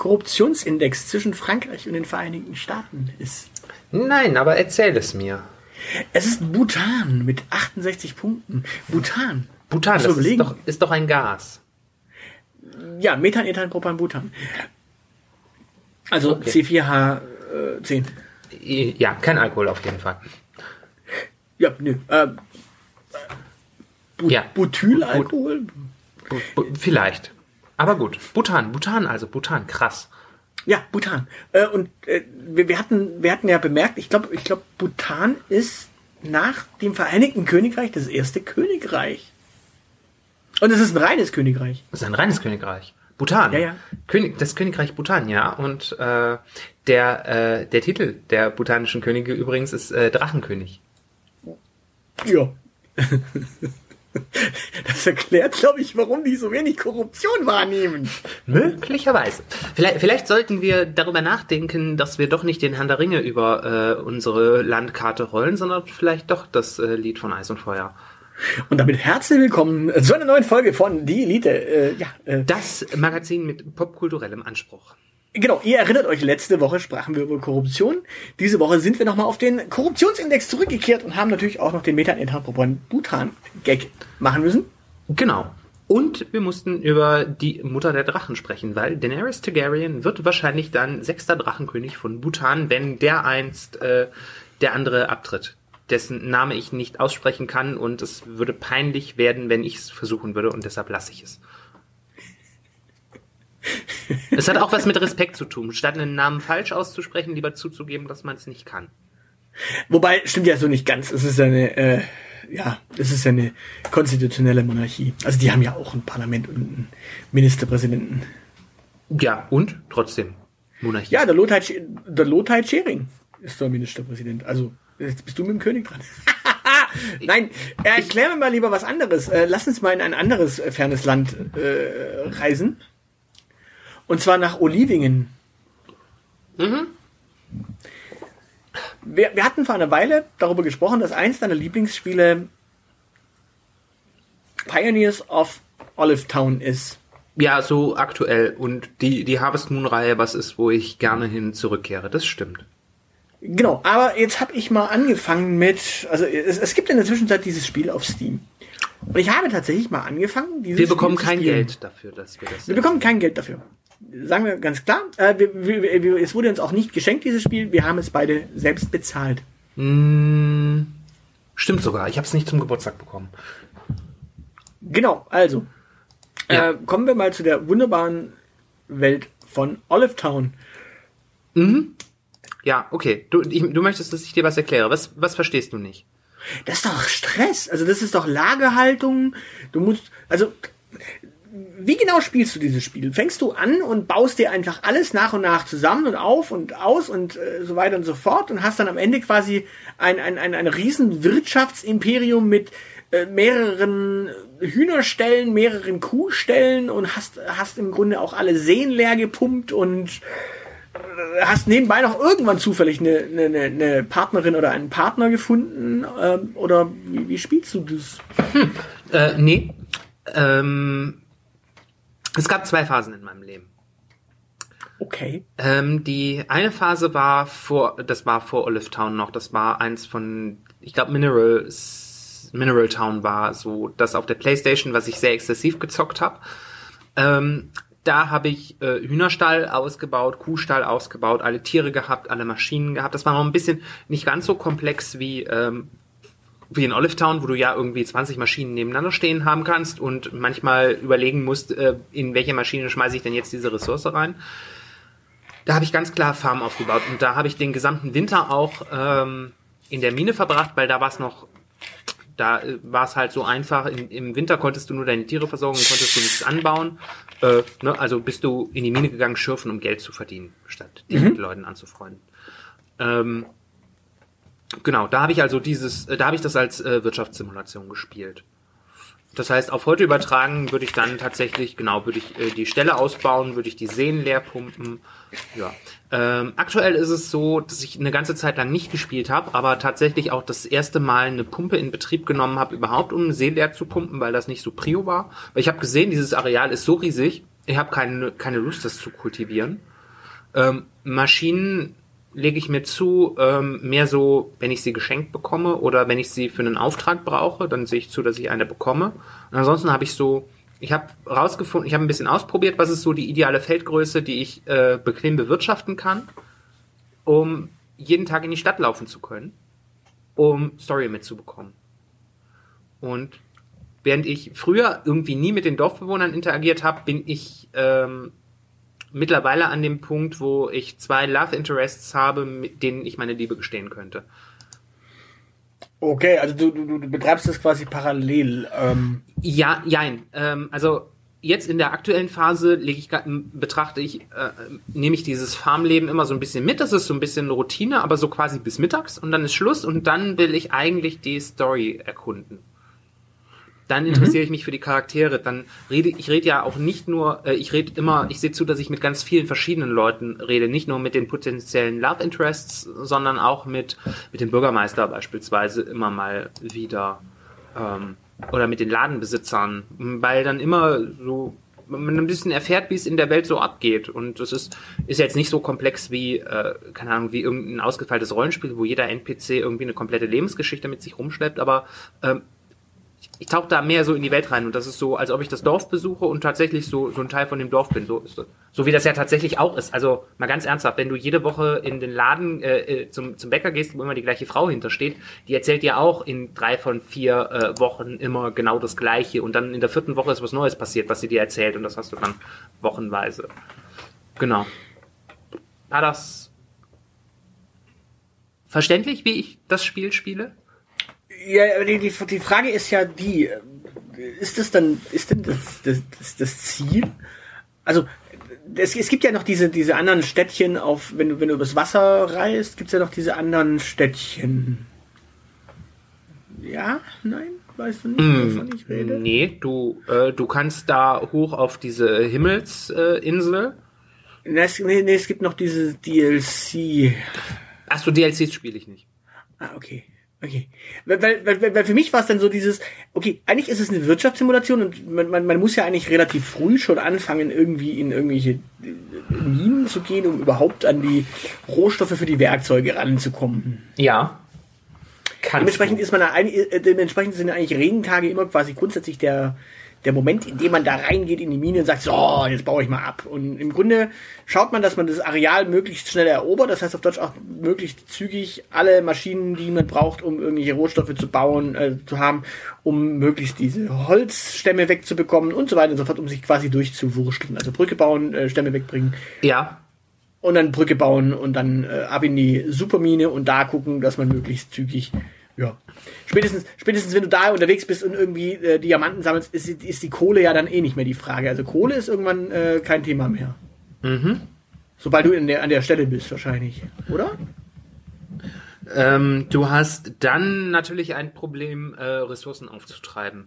Korruptionsindex zwischen Frankreich und den Vereinigten Staaten ist? Nein, aber erzähl es mir. Es ist Bhutan mit 68 Punkten. Bhutan. Bhutan, das ist doch, ist doch ein Gas. Ja, Methan, Ethan, Propan, Bhutan. Also Okay. C4H10. Ja, kein Alkohol auf jeden Fall. Ja, nö. Äh, Bu Ja. Butylalkohol? Bu- bu- Vielleicht. Aber gut. Bhutan, Bhutan also, Bhutan, krass. Ja, Bhutan. Äh, und äh, wir, wir, hatten, wir hatten ja bemerkt, ich glaube, ich glaub, Bhutan ist nach dem Vereinigten Königreich das erste Königreich. Und es ist ein reines Königreich. Das ist ein reines Königreich. Bhutan. Ja, ja. König, das Königreich Bhutan, ja. Und äh, der, äh, der Titel der bhutanischen Könige übrigens ist äh, Drachenkönig. Ja. Das erklärt, glaube ich, warum die so wenig Korruption wahrnehmen. Möglicherweise. Vielleicht, vielleicht sollten wir darüber nachdenken, dass wir doch nicht den Herrn der Ringe über äh, unsere Landkarte rollen, sondern vielleicht doch das äh, Lied von Eis und Feuer. Und damit herzlich willkommen zu einer neuen Folge von Die Elite. Äh, ja, äh, Das Magazin mit popkulturellem Anspruch. Genau, ihr erinnert euch, letzte Woche sprachen wir über Korruption. Diese Woche sind wir nochmal auf den Korruptionsindex zurückgekehrt und haben natürlich auch noch den meta bhutan gag machen müssen. Genau. Und wir mussten über die Mutter der Drachen sprechen, weil Daenerys Targaryen wird wahrscheinlich dann sechster Drachenkönig von Bhutan, wenn der einst äh, der andere abtritt, dessen Name ich nicht aussprechen kann und es würde peinlich werden, wenn ich es versuchen würde und deshalb lasse ich es. Es hat auch was mit Respekt zu tun. Statt einen Namen falsch auszusprechen, lieber zuzugeben, dass man es nicht kann. Wobei, stimmt ja so nicht ganz. Es ist eine, äh, ja, es ist eine konstitutionelle Monarchie. Also die haben ja auch ein Parlament und einen Ministerpräsidenten. Ja, und trotzdem. Monarchie. Ja, der Lothar, der Lothar Schering ist der Ministerpräsident. Also, jetzt bist du mit dem König dran. Nein, erklär mir mal lieber was anderes. Äh, lass uns mal in ein anderes äh, fernes Land äh, reisen. Und zwar nach Olivingen. Wir, wir hatten vor einer Weile darüber gesprochen, dass eins deiner Lieblingsspiele Pioneers of Olive Town ist. Ja, so aktuell. Und die, die Harvest Moon Reihe, was ist, wo ich gerne hin zurückkehre. Das stimmt. Genau, aber jetzt habe ich mal angefangen mit, also es, es gibt in der Zwischenzeit dieses Spiel auf Steam. Und ich habe tatsächlich mal angefangen, dieses Wir bekommen Spiel kein. Geld dafür, dass wir das. Wir bekommen kein Geld dafür. Sagen wir ganz klar. Äh, wir, wir, wir, es wurde uns auch nicht geschenkt, dieses Spiel. Wir haben es beide selbst bezahlt. Mm, stimmt sogar. Ich habe es nicht zum Geburtstag bekommen. Genau, also. Ja. Äh, kommen wir mal zu der wunderbaren Welt von Olive Town. Ja, okay. Du, ich, du möchtest, dass ich dir was erkläre. Was, was verstehst du nicht? Das ist doch Stress. Also das ist doch Lagerhaltung. Du musst, also wie genau spielst du dieses Spiel? Fängst du an und baust dir einfach alles nach und nach zusammen und auf und aus und äh, so weiter und so fort und hast dann am Ende quasi ein, ein, ein, ein riesen Wirtschaftsimperium mit äh, mehreren Hühnerstellen, mehreren Kuhstellen und hast, hast im Grunde auch alle Seen leer gepumpt und hast nebenbei noch irgendwann zufällig eine, eine, eine Partnerin oder einen Partner gefunden? Ähm, oder wie, wie spielst du das? Äh, nee. Ähm, es gab zwei Phasen in meinem Leben. Okay. Ähm, die eine Phase war vor, das war vor Olive Town noch, das war eins von, ich glaube Mineral, Mineral Town war so das auf der Playstation, was ich sehr exzessiv gezockt habe. Ähm, da habe ich äh, Hühnerstall ausgebaut, Kuhstall ausgebaut, alle Tiere gehabt, alle Maschinen gehabt. Das war noch ein bisschen nicht ganz so komplex wie ähm, wie in Olive Town, wo du ja irgendwie 20 Maschinen nebeneinander stehen haben kannst und manchmal überlegen musst, äh, in welche Maschine schmeiße ich denn jetzt diese Ressource rein. Da habe ich ganz klar Farmen aufgebaut und da habe ich den gesamten Winter auch ähm, in der Mine verbracht, weil da war es noch, da äh, war es halt so einfach. In, Im Winter konntest du nur deine Tiere versorgen und konntest du nichts anbauen. Äh, ne, also bist du in die Mine gegangen, schürfen, um Geld zu verdienen, statt dich mit Leuten anzufreunden. Ähm, genau, da habe ich also dieses, äh, da habe ich das als äh, Wirtschaftssimulation gespielt. Das heißt, auf heute übertragen würde ich dann tatsächlich, genau, würde ich äh, die Stelle ausbauen, würde ich die Seen leer pumpen. Ja. Ähm, aktuell ist es so, dass ich eine ganze Zeit lang nicht gespielt habe, aber tatsächlich auch das erste Mal eine Pumpe in Betrieb genommen habe, überhaupt um einen See leer zu pumpen, weil das nicht so prio war. Weil ich habe gesehen, dieses Areal ist so riesig, ich habe keine, keine Lust, das zu kultivieren. Ähm, Maschinen lege ich mir zu, ähm, mehr so, wenn ich sie geschenkt bekomme oder wenn ich sie für einen Auftrag brauche, dann sehe ich zu, dass ich eine bekomme. Und ansonsten habe ich so, ich habe rausgefunden, ich habe ein bisschen ausprobiert, was ist so die ideale Feldgröße, die ich äh, bequem bewirtschaften kann, um jeden Tag in die Stadt laufen zu können, um Story mitzubekommen. Und während ich früher irgendwie nie mit den Dorfbewohnern interagiert habe, bin ich ähm, mittlerweile an dem Punkt, wo ich zwei Love Interests habe, mit denen ich meine Liebe gestehen könnte. Okay, also du, du, du betreibst das quasi parallel. Ähm. Ja, jein. Ähm, also jetzt in der aktuellen Phase lege ich, betrachte ich, äh, nehme ich dieses Farmleben immer so ein bisschen mit. Das ist so ein bisschen Routine, aber so quasi bis mittags und dann ist Schluss und dann will ich eigentlich die Story erkunden dann interessiere ich mich für die Charaktere. Dann rede ich rede ja auch nicht nur, äh, ich rede immer, ich sehe zu, dass ich mit ganz vielen verschiedenen Leuten rede, nicht nur mit den potenziellen Love Interests, sondern auch mit mit dem Bürgermeister beispielsweise immer mal wieder ähm, oder mit den Ladenbesitzern, weil dann immer so man ein bisschen erfährt, wie es in der Welt so abgeht. Und das ist, ist jetzt nicht so komplex wie, äh, keine Ahnung, wie irgendein ausgefeiltes Rollenspiel, wo jeder NPC irgendwie eine komplette Lebensgeschichte mit sich rumschleppt, aber ähm, ich tauche da mehr so in die Welt rein und das ist so, als ob ich das Dorf besuche und tatsächlich so, so ein Teil von dem Dorf bin. So, ist das. so wie das ja tatsächlich auch ist. Also mal ganz ernsthaft, wenn du jede Woche in den Laden äh, äh, zum, zum Bäcker gehst, wo immer die gleiche Frau hintersteht, die erzählt dir auch in drei von vier äh, Wochen immer genau das Gleiche und dann in der vierten Woche ist was Neues passiert, was sie dir erzählt und das hast du dann wochenweise. Genau. War das verständlich, wie ich das Spiel spiele? Ja, die, die, die Frage ist ja die, ist das dann, ist denn das, das, das, das Ziel? Also, es, es gibt ja noch diese, diese anderen Städtchen auf, wenn du, wenn du übers Wasser reist, gibt es ja noch diese anderen Städtchen. Ja? Nein? Weißt du nicht, mm, wovon ich rede? Nee, du, äh, du kannst da hoch auf diese Himmelsinsel. Äh, nee, nee, es gibt noch diese DLC. Achso, DLCs spiele ich nicht. Ah, okay. Okay. Weil, weil, weil, weil für mich war es dann so dieses, okay, eigentlich ist es eine Wirtschaftssimulation und man, man, man muss ja eigentlich relativ früh schon anfangen, irgendwie in irgendwelche Minen zu gehen, um überhaupt an die Rohstoffe für die Werkzeuge ranzukommen. Ja. Kannst dementsprechend du. ist man da, äh, dementsprechend sind eigentlich Regentage immer quasi grundsätzlich der, der Moment, in dem man da reingeht in die Mine und sagt, so, jetzt baue ich mal ab. Und im Grunde schaut man, dass man das Areal möglichst schnell erobert, das heißt auf Deutsch auch möglichst zügig alle Maschinen, die man braucht, um irgendwelche Rohstoffe zu bauen, äh, zu haben, um möglichst diese Holzstämme wegzubekommen und so weiter und so fort, um sich quasi durchzuwurschteln. Also Brücke bauen, äh, Stämme wegbringen. Ja. Und dann Brücke bauen und dann äh, ab in die Supermine und da gucken, dass man möglichst zügig ja. Spätestens, spätestens wenn du da unterwegs bist und irgendwie äh, Diamanten sammelst, ist, ist, die Kohle ja dann eh nicht mehr die Frage. Also Kohle ist irgendwann äh, kein Thema mehr. Mhm. Sobald du der, an der Stelle bist, wahrscheinlich. Oder? Ähm, du hast dann natürlich ein Problem, äh, Ressourcen aufzutreiben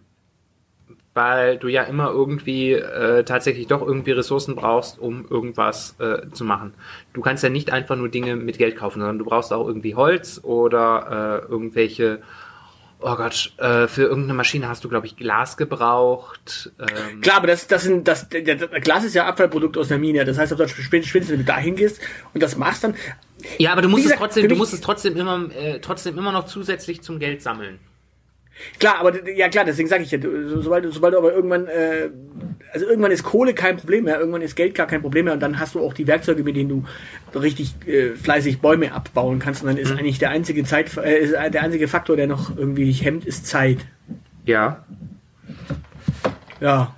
weil du ja immer irgendwie äh, tatsächlich doch irgendwie Ressourcen brauchst, um irgendwas äh, zu machen. Du kannst ja nicht einfach nur Dinge mit Geld kaufen, sondern du brauchst auch irgendwie Holz oder äh, irgendwelche Oh Gott, äh, für irgendeine Maschine hast du, glaube ich, Glas gebraucht. Ähm. Klar, aber das, das sind, das, das, Glas ist ja Abfallprodukt aus der Mine. Das heißt, ob du spätestens, wenn du da hingehst und das machst, dann. Ja, aber du musst gesagt, es trotzdem, du musst es trotzdem immer, äh, trotzdem immer noch zusätzlich zum Geld sammeln. Klar, aber ja klar, deswegen sage ich ja, sobald, sobald du aber irgendwann äh, also irgendwann ist Kohle kein Problem mehr, irgendwann ist Geld gar kein Problem mehr und dann hast du auch die Werkzeuge, mit denen du richtig äh, fleißig Bäume abbauen kannst und dann ist Mhm. eigentlich der einzige Zeit, äh, ist der einzige Faktor, der noch irgendwie dich hemmt, ist Zeit. Ja. Ja.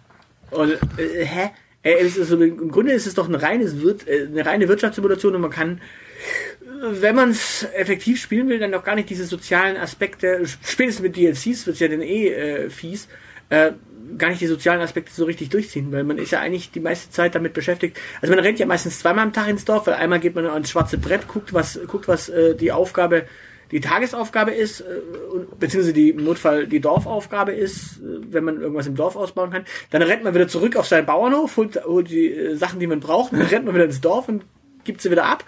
Und äh, hä? Äh, es ist so, Im Grunde ist es doch ein reines Wirt, äh, eine reine Wirtschaftssimulation und man kann, äh, wenn man es effektiv spielen will, dann doch gar nicht diese sozialen Aspekte, spätestens mit DLCs wird's ja dann eh äh, fies, äh, gar nicht die sozialen Aspekte so richtig durchziehen, weil man ist ja eigentlich die meiste Zeit damit beschäftigt. Also man rennt ja meistens zweimal am Tag ins Dorf, weil einmal geht man ans schwarze Brett, guckt, was, guckt, was äh, die Aufgabe, die Tagesaufgabe ist, äh, und, beziehungsweise die im Notfall die Dorfaufgabe ist, äh, wenn man irgendwas im Dorf ausbauen kann. Dann rennt man wieder zurück auf seinen Bauernhof, holt, holt die äh, Sachen, die man braucht, dann rennt man wieder ins Dorf und gibt sie wieder ab.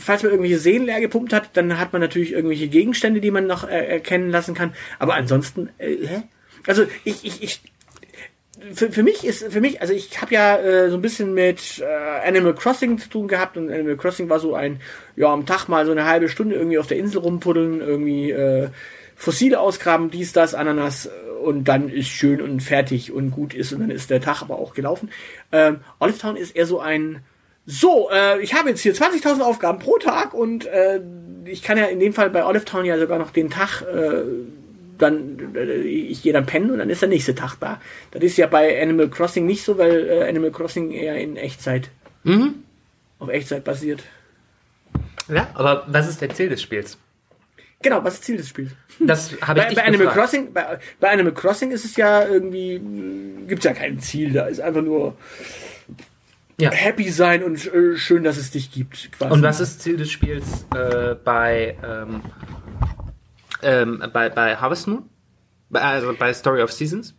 Falls man irgendwelche Seen leer gepumpt hat, dann hat man natürlich irgendwelche Gegenstände, die man noch äh, erkennen lassen kann. Aber ansonsten, äh, hä? Also ich, ich, ich für, für mich ist, für mich, also ich habe ja äh, so ein bisschen mit äh, Animal Crossing zu tun gehabt und Animal Crossing war so ein, ja, am Tag mal so eine halbe Stunde irgendwie auf der Insel rumpuddeln, irgendwie äh, Fossile ausgraben, dies, das, Ananas äh, und dann ist schön und fertig und gut ist und dann ist der Tag aber auch gelaufen. Ähm, Olive Town ist eher so ein, so, äh, ich habe jetzt hier 20.000 Aufgaben pro Tag und äh, ich kann ja in dem Fall bei Olive Town ja sogar noch den Tag äh, dann äh, ich gehe dann pennen und dann ist der nächste Tag da. Das ist ja bei Animal Crossing nicht so, weil äh, Animal Crossing eher in Echtzeit Mhm. auf Echtzeit basiert. Ja, aber was ist der Ziel des Spiels? Genau, was ist Ziel des Spiels? Das habe ich Bei, bei Animal. Crossing, bei, bei Animal Crossing ist es ja irgendwie gibt es ja kein Ziel, da ist einfach nur Ja. happy sein und äh, schön, dass es dich gibt. Quasi. Und was ist Ziel des Spiels äh, bei, ähm, ähm, bei, bei Harvest Moon? Bei, also bei Story of Seasons?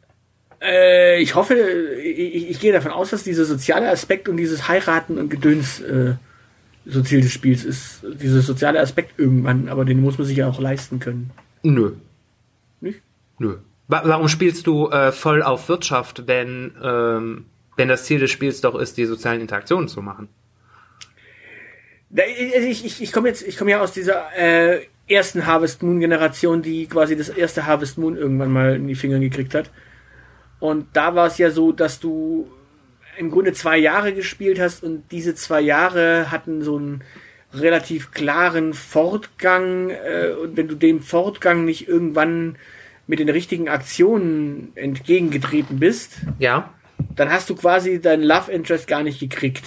Äh, ich hoffe, ich, ich gehe davon aus, dass dieser soziale Aspekt und dieses Heiraten und Gedöns äh, so Ziel des Spiels ist. Dieser soziale Aspekt irgendwann, aber den muss man sich ja auch leisten können. Nö. Nicht? Nö. Wa warum spielst du äh, voll auf Wirtschaft, wenn, ähm, wenn das Ziel des Spiels doch ist, die sozialen Interaktionen zu machen? Ich, ich, ich komme jetzt, ich komme ja aus dieser äh, ersten Harvest Moon Generation, die quasi das erste Harvest Moon irgendwann mal in die Finger gekriegt hat. Und da war es ja so, dass du im Grunde zwei Jahre gespielt hast und diese zwei Jahre hatten so einen relativ klaren Fortgang äh, und wenn du dem Fortgang nicht irgendwann mit den richtigen Aktionen entgegengetreten bist, Ja. Dann hast du quasi dein Love Interest gar nicht gekriegt.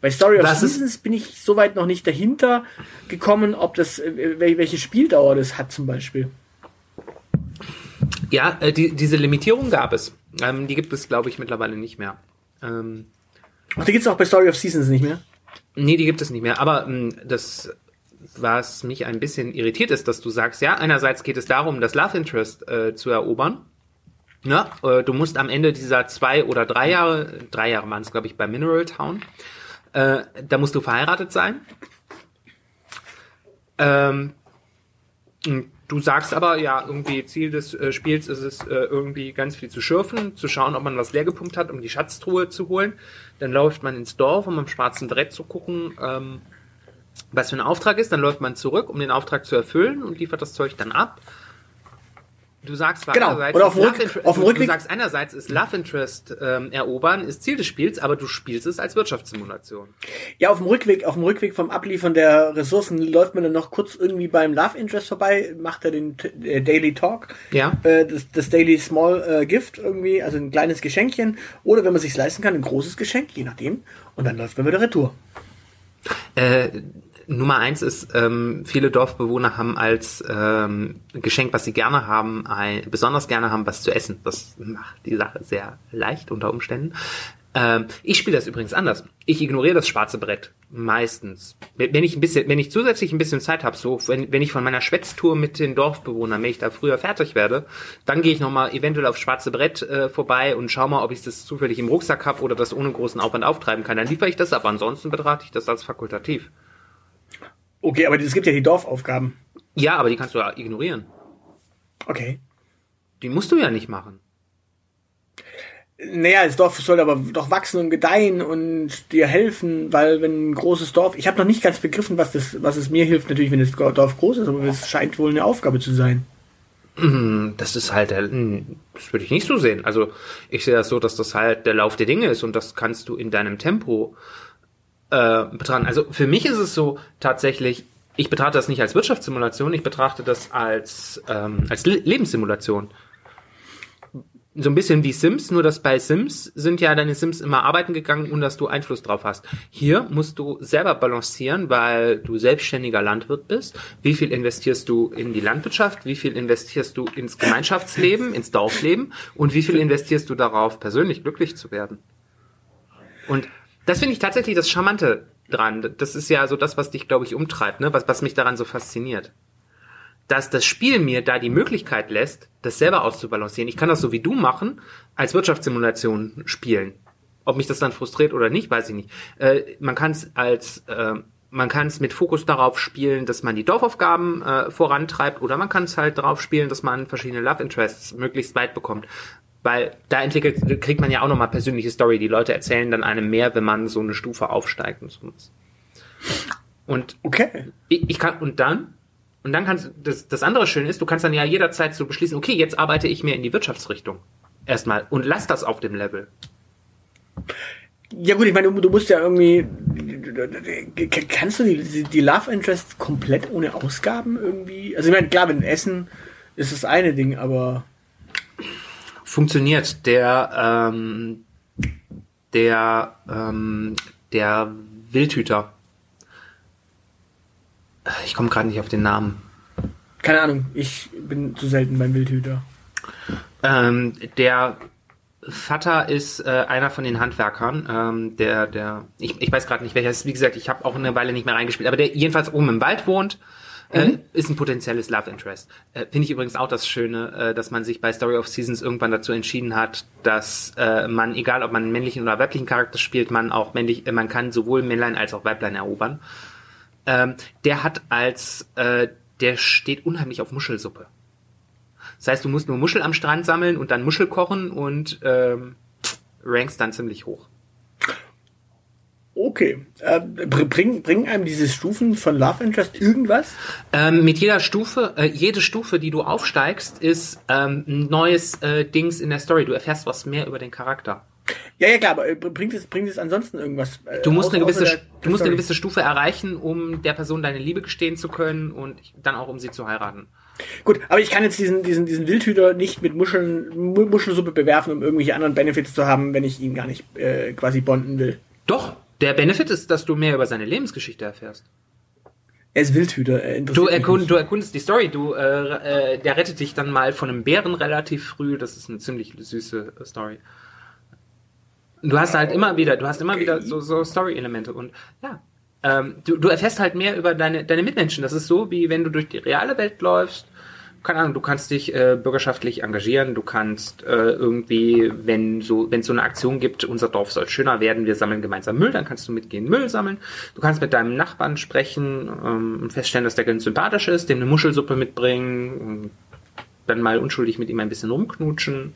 Bei Story of ist- Seasons bin ich soweit noch nicht dahinter gekommen, ob das, äh, wel- welche Spieldauer das hat zum Beispiel. Ja, äh, die, diese Limitierung gab es. Ähm, die gibt es, glaube ich, mittlerweile nicht mehr. Ähm, Ach, die gibt's auch bei Story of Seasons nicht mehr. Nee, die gibt es nicht mehr. Aber mh, das, was mich ein bisschen irritiert ist, dass du sagst, ja, einerseits geht es darum, das Love Interest äh, zu erobern. Äh, du musst am Ende dieser zwei oder drei Jahre, drei Jahre waren es, glaube ich, bei Mineral Town, äh, da musst du verheiratet sein. Ähm, du sagst aber, ja, irgendwie Ziel des äh, Spiels ist es, äh, irgendwie ganz viel zu schürfen, zu schauen, ob man was leer gepumpt hat, um die Schatztruhe zu holen. Dann läuft man ins Dorf, um am schwarzen Brett zu gucken, ähm, was für ein Auftrag ist. Dann läuft man zurück, um den Auftrag zu erfüllen und liefert das Zeug dann ab. Du sagst Genau. einerseits, Und auf ist dem Love Rück- auf dem du, du Rückweg- sagst einerseits ist Love Interest ähm, erobern ist Ziel des Spiels, aber du spielst es als Wirtschaftssimulation. Ja, auf dem Rückweg, auf dem Rückweg vom Abliefern der Ressourcen läuft man dann noch kurz irgendwie beim Love Interest vorbei, macht er den äh, Daily Talk, Ja. äh, das, das Daily Small äh, Gift irgendwie, also ein kleines Geschenkchen, oder wenn man sich leisten kann, ein großes Geschenk, je nachdem, und dann läuft man wieder retour. Äh, Nummer eins ist, ähm, viele Dorfbewohner haben als ähm, Geschenk, was sie gerne haben, ein, besonders gerne haben, was zu essen. Das macht die Sache sehr leicht unter Umständen. Ähm, ich spiele das übrigens anders. Ich ignoriere das schwarze Brett meistens. Wenn ich ein bisschen, wenn ich zusätzlich ein bisschen Zeit habe, so wenn, wenn ich von meiner Schwätztour mit den Dorfbewohnern, wenn ich da früher fertig werde, dann gehe ich nochmal eventuell aufs schwarze Brett äh, vorbei und schau mal, ob ich das zufällig im Rucksack habe oder das ohne großen Aufwand auftreiben kann. Dann liefere ich das, aber ansonsten betrate ich das als fakultativ. Okay, aber es gibt ja die Dorfaufgaben. Ja, aber die kannst du ja ignorieren. Okay. Die musst du ja nicht machen. Naja, das Dorf soll aber doch wachsen und gedeihen und dir helfen, weil wenn ein großes Dorf, ich habe noch nicht ganz begriffen, was das, was es mir hilft, natürlich, wenn das Dorf groß ist, aber es scheint wohl eine Aufgabe zu sein. Das ist halt der, hm, das würde ich nicht so sehen. Also ich sehe das so, dass das halt der Lauf der Dinge ist und das kannst du in deinem Tempo äh, betrachten. Also für mich ist es so tatsächlich, ich betrachte das nicht als Wirtschaftssimulation, ich betrachte das als, ähm, als Le Lebenssimulation. So ein bisschen wie Sims, nur dass bei Sims sind ja deine Sims immer arbeiten gegangen und dass du Einfluss drauf hast. Hier musst du selber balancieren, weil du selbstständiger Landwirt bist. Wie viel investierst du in die Landwirtschaft? Wie viel investierst du ins Gemeinschaftsleben, ins Dorfleben? Und wie viel investierst du darauf, persönlich glücklich zu werden? Und das finde ich tatsächlich das Charmante dran. Das ist ja so das, was dich, glaube ich, umtreibt, ne? was, was mich daran so fasziniert. Dass das Spiel mir da die Möglichkeit lässt, das selber auszubalancieren. Ich kann das so wie du machen, als Wirtschaftssimulation spielen. Ob mich das dann frustriert oder nicht, weiß ich nicht. Äh, man kann es als äh, man kann es mit Fokus darauf spielen, dass man die Dorfaufgaben äh, vorantreibt, oder man kann es halt darauf spielen, dass man verschiedene Love Interests möglichst weit bekommt. Weil da entwickelt, kriegt man ja auch nochmal persönliche Story. Die Leute erzählen dann einem mehr, wenn man so eine Stufe aufsteigt und so. Und Okay. ich, ich kann, und dann, und dann kannst das, das andere Schöne ist, du kannst dann ja jederzeit so beschließen, okay, jetzt arbeite ich mehr in die Wirtschaftsrichtung. Erstmal. Und lass das auf dem Level. Ja gut, ich meine, du, du musst ja irgendwie. Kannst du die, die Love Interest komplett ohne Ausgaben irgendwie? Also ich meine, klar, wenn Essen ist das eine Ding, aber. Funktioniert. Der, ähm, der, ähm, der Wildhüter. Ich komme gerade nicht auf den Namen. Keine Ahnung, ich bin zu selten beim Wildhüter. Ähm, der Vater ist äh, einer von den Handwerkern, ähm, der, der, ich, ich weiß gerade nicht welcher ist, wie gesagt, ich habe auch eine Weile nicht mehr reingespielt, aber der jedenfalls oben im Wald wohnt, äh, ist ein potenzielles Love Interest. Äh, Finde ich übrigens auch das Schöne, äh, dass man sich bei Story of Seasons irgendwann dazu entschieden hat, dass äh, man, egal ob man einen männlichen oder weiblichen Charakter spielt, man auch männlich, äh, man kann sowohl Männlein als auch Weiblein erobern. Ähm, der hat als, äh, der steht unheimlich auf Muschelsuppe. Das heißt, du musst nur Muschel am Strand sammeln und dann Muschel kochen und ähm, rankst dann ziemlich hoch. Okay. Äh, br- bringen, bringen einem diese Stufen von Love Interest irgendwas? Ähm, mit jeder Stufe, äh, jede Stufe, die du aufsteigst, ist ähm, ein neues äh, Dings in der Story. Du erfährst was mehr über den Charakter. Ja, ja, klar, aber äh, bringt es, bringt es ansonsten irgendwas? äh, Du musst außer- eine gewisse, der- du musst eine gewisse Stufe erreichen, um der Person deine Liebe gestehen zu können und dann auch um sie zu heiraten. Gut, aber ich kann jetzt diesen, diesen, diesen Wildhüter nicht mit Muscheln, Mu- Muschelsuppe bewerfen, um irgendwelche anderen Benefits zu haben, wenn ich ihn gar nicht äh, quasi bonden will. Doch, der Benefit ist, dass du mehr über seine Lebensgeschichte erfährst. Er ist Wildhüter, er Du, erkund, du erkundest die Story, du, äh, äh, der rettet dich dann mal von einem Bären relativ früh. Das ist eine ziemlich süße äh, Story. Du hast halt immer wieder, du hast immer wieder so, so Story-Elemente und ja. Ähm, du, du erfährst halt mehr über deine, deine Mitmenschen. Das ist so, wie wenn du durch die reale Welt läufst. Keine Ahnung, du kannst dich äh, bürgerschaftlich engagieren, du kannst äh, irgendwie, wenn so, wenn es so eine Aktion gibt, unser Dorf soll schöner werden, wir sammeln gemeinsam Müll, dann kannst du mitgehen, Müll sammeln. Du kannst mit deinem Nachbarn sprechen ähm, und feststellen, dass der ganz sympathisch ist, dem eine Muschelsuppe mitbringen, und dann mal unschuldig mit ihm ein bisschen rumknutschen.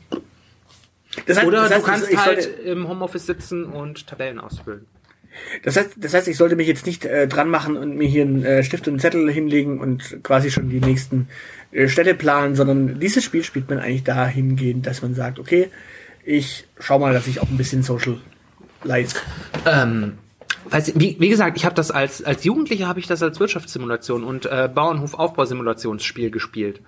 Das heißt, Oder das heißt, du kannst ich halt sollte, im Homeoffice sitzen und Tabellen ausfüllen. das, heißt, das heißt, ich sollte mich jetzt nicht äh, dran machen und mir hier einen äh, Stift und einen Zettel hinlegen und quasi schon die nächsten Städte planen, sondern dieses Spiel spielt man eigentlich dahingehend, dass man sagt, okay, ich schau mal, dass ich auch ein bisschen Social leiste. Ähm, weiß, wie, wie gesagt, ich habe das als als Jugendlicher habe ich das als Wirtschaftssimulation und äh, Bauernhof-Aufbausimulationsspiel gespielt.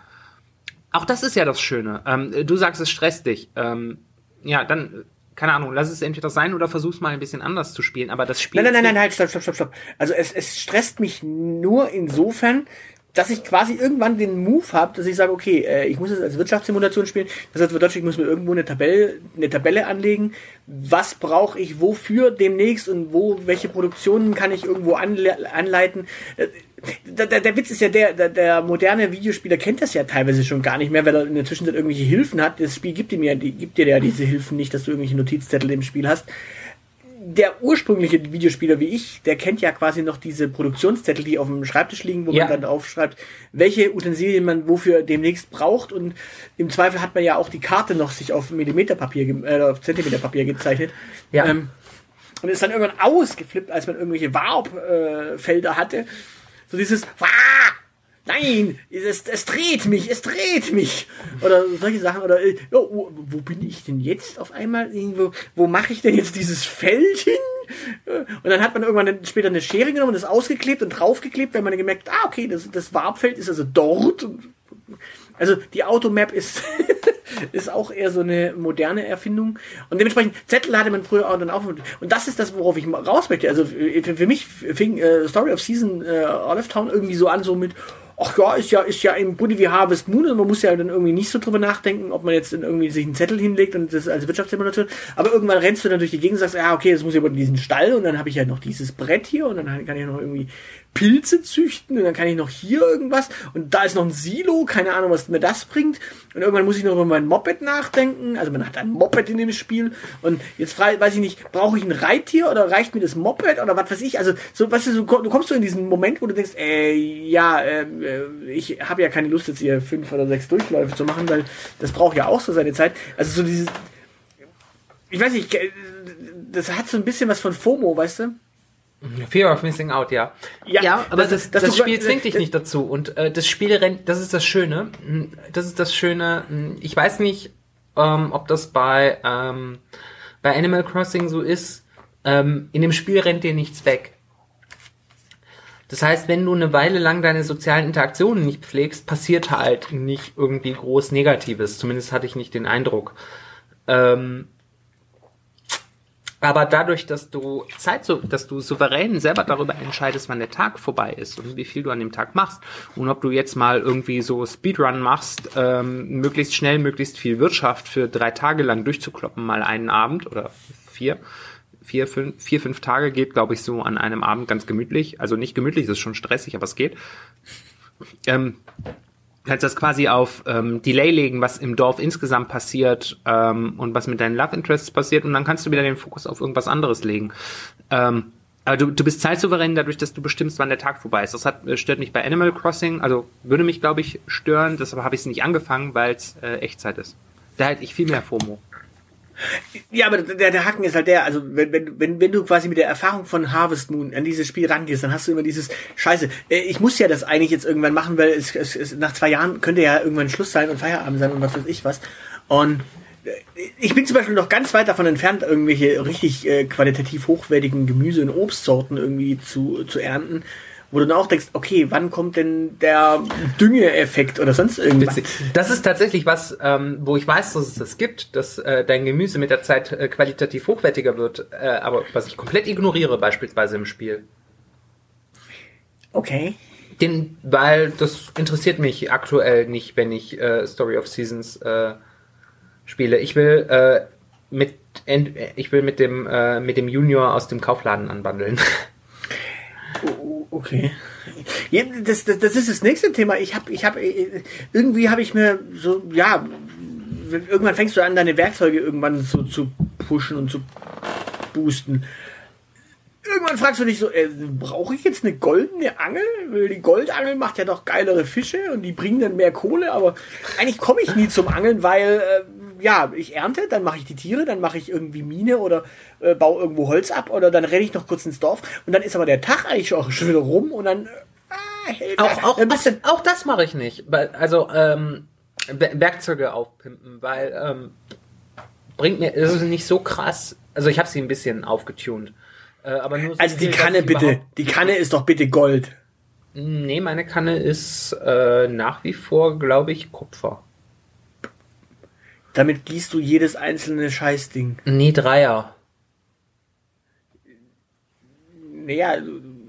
Auch das ist ja das Schöne. Ähm, du sagst, es stresst dich. Ähm, ja, dann keine Ahnung, lass es entweder sein oder versuch's mal ein bisschen anders zu spielen. Aber das Spiel. Nein, nein, nein, nein, halt, stopp, stopp, stopp, stopp. Also es, es stresst mich nur insofern, dass ich quasi irgendwann den Move habe, dass ich sage, okay, äh, ich muss es als Wirtschaftssimulation spielen. Das heißt, bedeutet, ich muss mir irgendwo eine Tabelle, eine Tabelle anlegen. Was brauche ich wofür demnächst und wo, welche Produktionen kann ich irgendwo anle anleiten? Äh, der, der, der Witz ist ja der, der, der moderne Videospieler kennt das ja teilweise schon gar nicht mehr, weil er in der Zwischenzeit irgendwelche Hilfen hat. Das Spiel gibt ihm ja, die, gibt dir ja diese Hilfen nicht, dass du irgendwelche Notizzettel im Spiel hast der ursprüngliche Videospieler wie ich, der kennt ja quasi noch diese Produktionszettel, die auf dem Schreibtisch liegen, wo Ja. man dann draufschreibt, welche Utensilien man wofür demnächst braucht und im Zweifel hat man ja auch die Karte noch sich auf Millimeterpapier, äh, auf Zentimeterpapier gezeichnet. Ja. Ähm, und ist dann irgendwann ausgeflippt, als man irgendwelche Warp-Felder hatte. So dieses, Wah! Nein, es, es dreht mich, es dreht mich. Oder solche Sachen. Oder äh, oh, wo, bin ich denn jetzt auf einmal? Wo, wo mache ich denn jetzt dieses Feld hin? Und dann hat man irgendwann später eine Schere genommen und das ausgeklebt und draufgeklebt, wenn man gemerkt, ah, okay, das, das Warpfeld ist also dort. Also die Automap ist, ist auch eher so eine moderne Erfindung. Und dementsprechend, Zettel hatte man früher auch dann auch. Und das ist das, worauf ich raus möchte. Also für, für mich fing äh, Story of Season äh, Olive Town irgendwie so an, so mit, ach ja, ist ja, ist ja im Buddy wie Harvest Moon und man muss ja dann irgendwie nicht so drüber nachdenken, ob man jetzt irgendwie sich einen Zettel hinlegt und das als Wirtschaftssimulation. Aber irgendwann rennst du dann durch die Gegend und sagst, ja, okay, jetzt muss ich über diesen Stall und dann habe ich ja noch dieses Brett hier und dann kann ich noch irgendwie Pilze züchten und dann kann ich noch hier irgendwas und da ist noch ein Silo, keine Ahnung, was mir das bringt. Und irgendwann muss ich noch über mein Moped nachdenken. Also man hat ein Moped in dem Spiel und jetzt weiß ich nicht, brauche ich ein Reittier oder reicht mir das Moped oder was weiß ich. Also so, was du, du kommst so in diesen Moment, wo du denkst, äh, ja, äh, ich habe ja keine Lust jetzt hier fünf oder sechs Durchläufe zu machen, weil das braucht ja auch so seine Zeit. Also so dieses, ich weiß nicht, das hat so ein bisschen was von FOMO, weißt du? Fear of Missing Out, ja. Ja, ja aber das- das, das- das, Spiel zwingt dich nicht dazu. Und äh, das Spiel rennt, das ist das Schöne. Hm, Das ist das Schöne. hm, Ich weiß nicht, ähm, ob das bei, ähm, bei Animal Crossing so ist. Ähm, in dem Spiel rennt dir nichts weg. Das heißt, wenn du eine Weile lang deine sozialen Interaktionen nicht pflegst, passiert halt nicht irgendwie groß Negatives. Zumindest hatte ich nicht den Eindruck. Ähm, aber dadurch, dass du Zeit, so, dass du souverän selber darüber entscheidest, wann der Tag vorbei ist und wie viel du an dem Tag machst und ob du jetzt mal irgendwie so Speedrun machst, ähm, möglichst schnell, möglichst viel Wirtschaft für drei Tage lang durchzukloppen, mal einen Abend oder vier, vier, fünf, vier, fünf Tage geht, glaube ich, so an einem Abend ganz gemütlich. Also nicht gemütlich, das ist schon stressig, aber es geht. Ähm, kannst das quasi auf ähm, Delay legen, was im Dorf insgesamt passiert ähm, und was mit deinen Love Interests passiert und dann kannst du wieder den Fokus auf irgendwas anderes legen. Ähm, aber du, du bist zeitsouverän dadurch, dass du bestimmst, wann der Tag vorbei ist. Das hat, äh, stört mich bei Animal Crossing, also würde mich, glaube ich, stören, deshalb habe ich es nicht angefangen, weil es äh, Echtzeit ist. Da hätte ich viel mehr FOMO. Ja, aber der, der Haken ist halt der, also wenn, wenn, wenn, wenn du quasi mit der Erfahrung von Harvest Moon an dieses Spiel rangehst, dann hast du immer dieses Scheiße, äh, ich muss ja das eigentlich jetzt irgendwann machen, weil es, es, es nach zwei Jahren könnte ja irgendwann Schluss sein und Feierabend sein und was weiß ich was. Und äh, ich bin zum Beispiel noch ganz weit davon entfernt, irgendwelche richtig äh, qualitativ hochwertigen Gemüse- und Obstsorten irgendwie zu, zu ernten, wo du dann auch denkst, okay, wann kommt denn der Düngeeffekt oder sonst irgendwas? Witzig. Das ist tatsächlich was, ähm, wo ich weiß, dass es das gibt, dass äh, dein Gemüse mit der Zeit äh, qualitativ hochwertiger wird, äh, aber was ich komplett ignoriere beispielsweise im Spiel. Okay. Den, weil das interessiert mich aktuell nicht, wenn ich äh, Story of Seasons äh, spiele. Ich will äh, mit ich will mit dem äh, mit dem Junior aus dem Kaufladen anbandeln. Oh, Okay. Ja, das, das, das ist das nächste Thema. Ich habe, ich habe, irgendwie habe ich mir so, ja, irgendwann fängst du an, deine Werkzeuge irgendwann so zu pushen und zu boosten. Irgendwann fragst du dich so, äh, brauche ich jetzt eine goldene Angel? Die Goldangel macht ja doch geilere Fische und die bringen dann mehr Kohle, aber eigentlich komme ich nie zum Angeln, weil äh, ja, ich ernte, dann mache ich die Tiere, dann mache ich irgendwie Mine oder äh, baue irgendwo Holz ab oder dann renne ich noch kurz ins Dorf und dann ist aber der Tag eigentlich auch schon wieder rum und dann äh, ah, auch auch, dann du, auch das mache ich nicht. Also ähm, Wer- Werkzeuge aufpimpen, weil ähm, bringt mir ist es nicht so krass. Also ich habe sie ein bisschen aufgetunt. Äh, aber nur so also die viel, Kanne bitte, die Kanne ist doch bitte Gold. Nee, meine Kanne ist äh, nach wie vor, glaube ich, Kupfer. Damit gießt du jedes einzelne Scheißding. Nee, Dreier. Naja,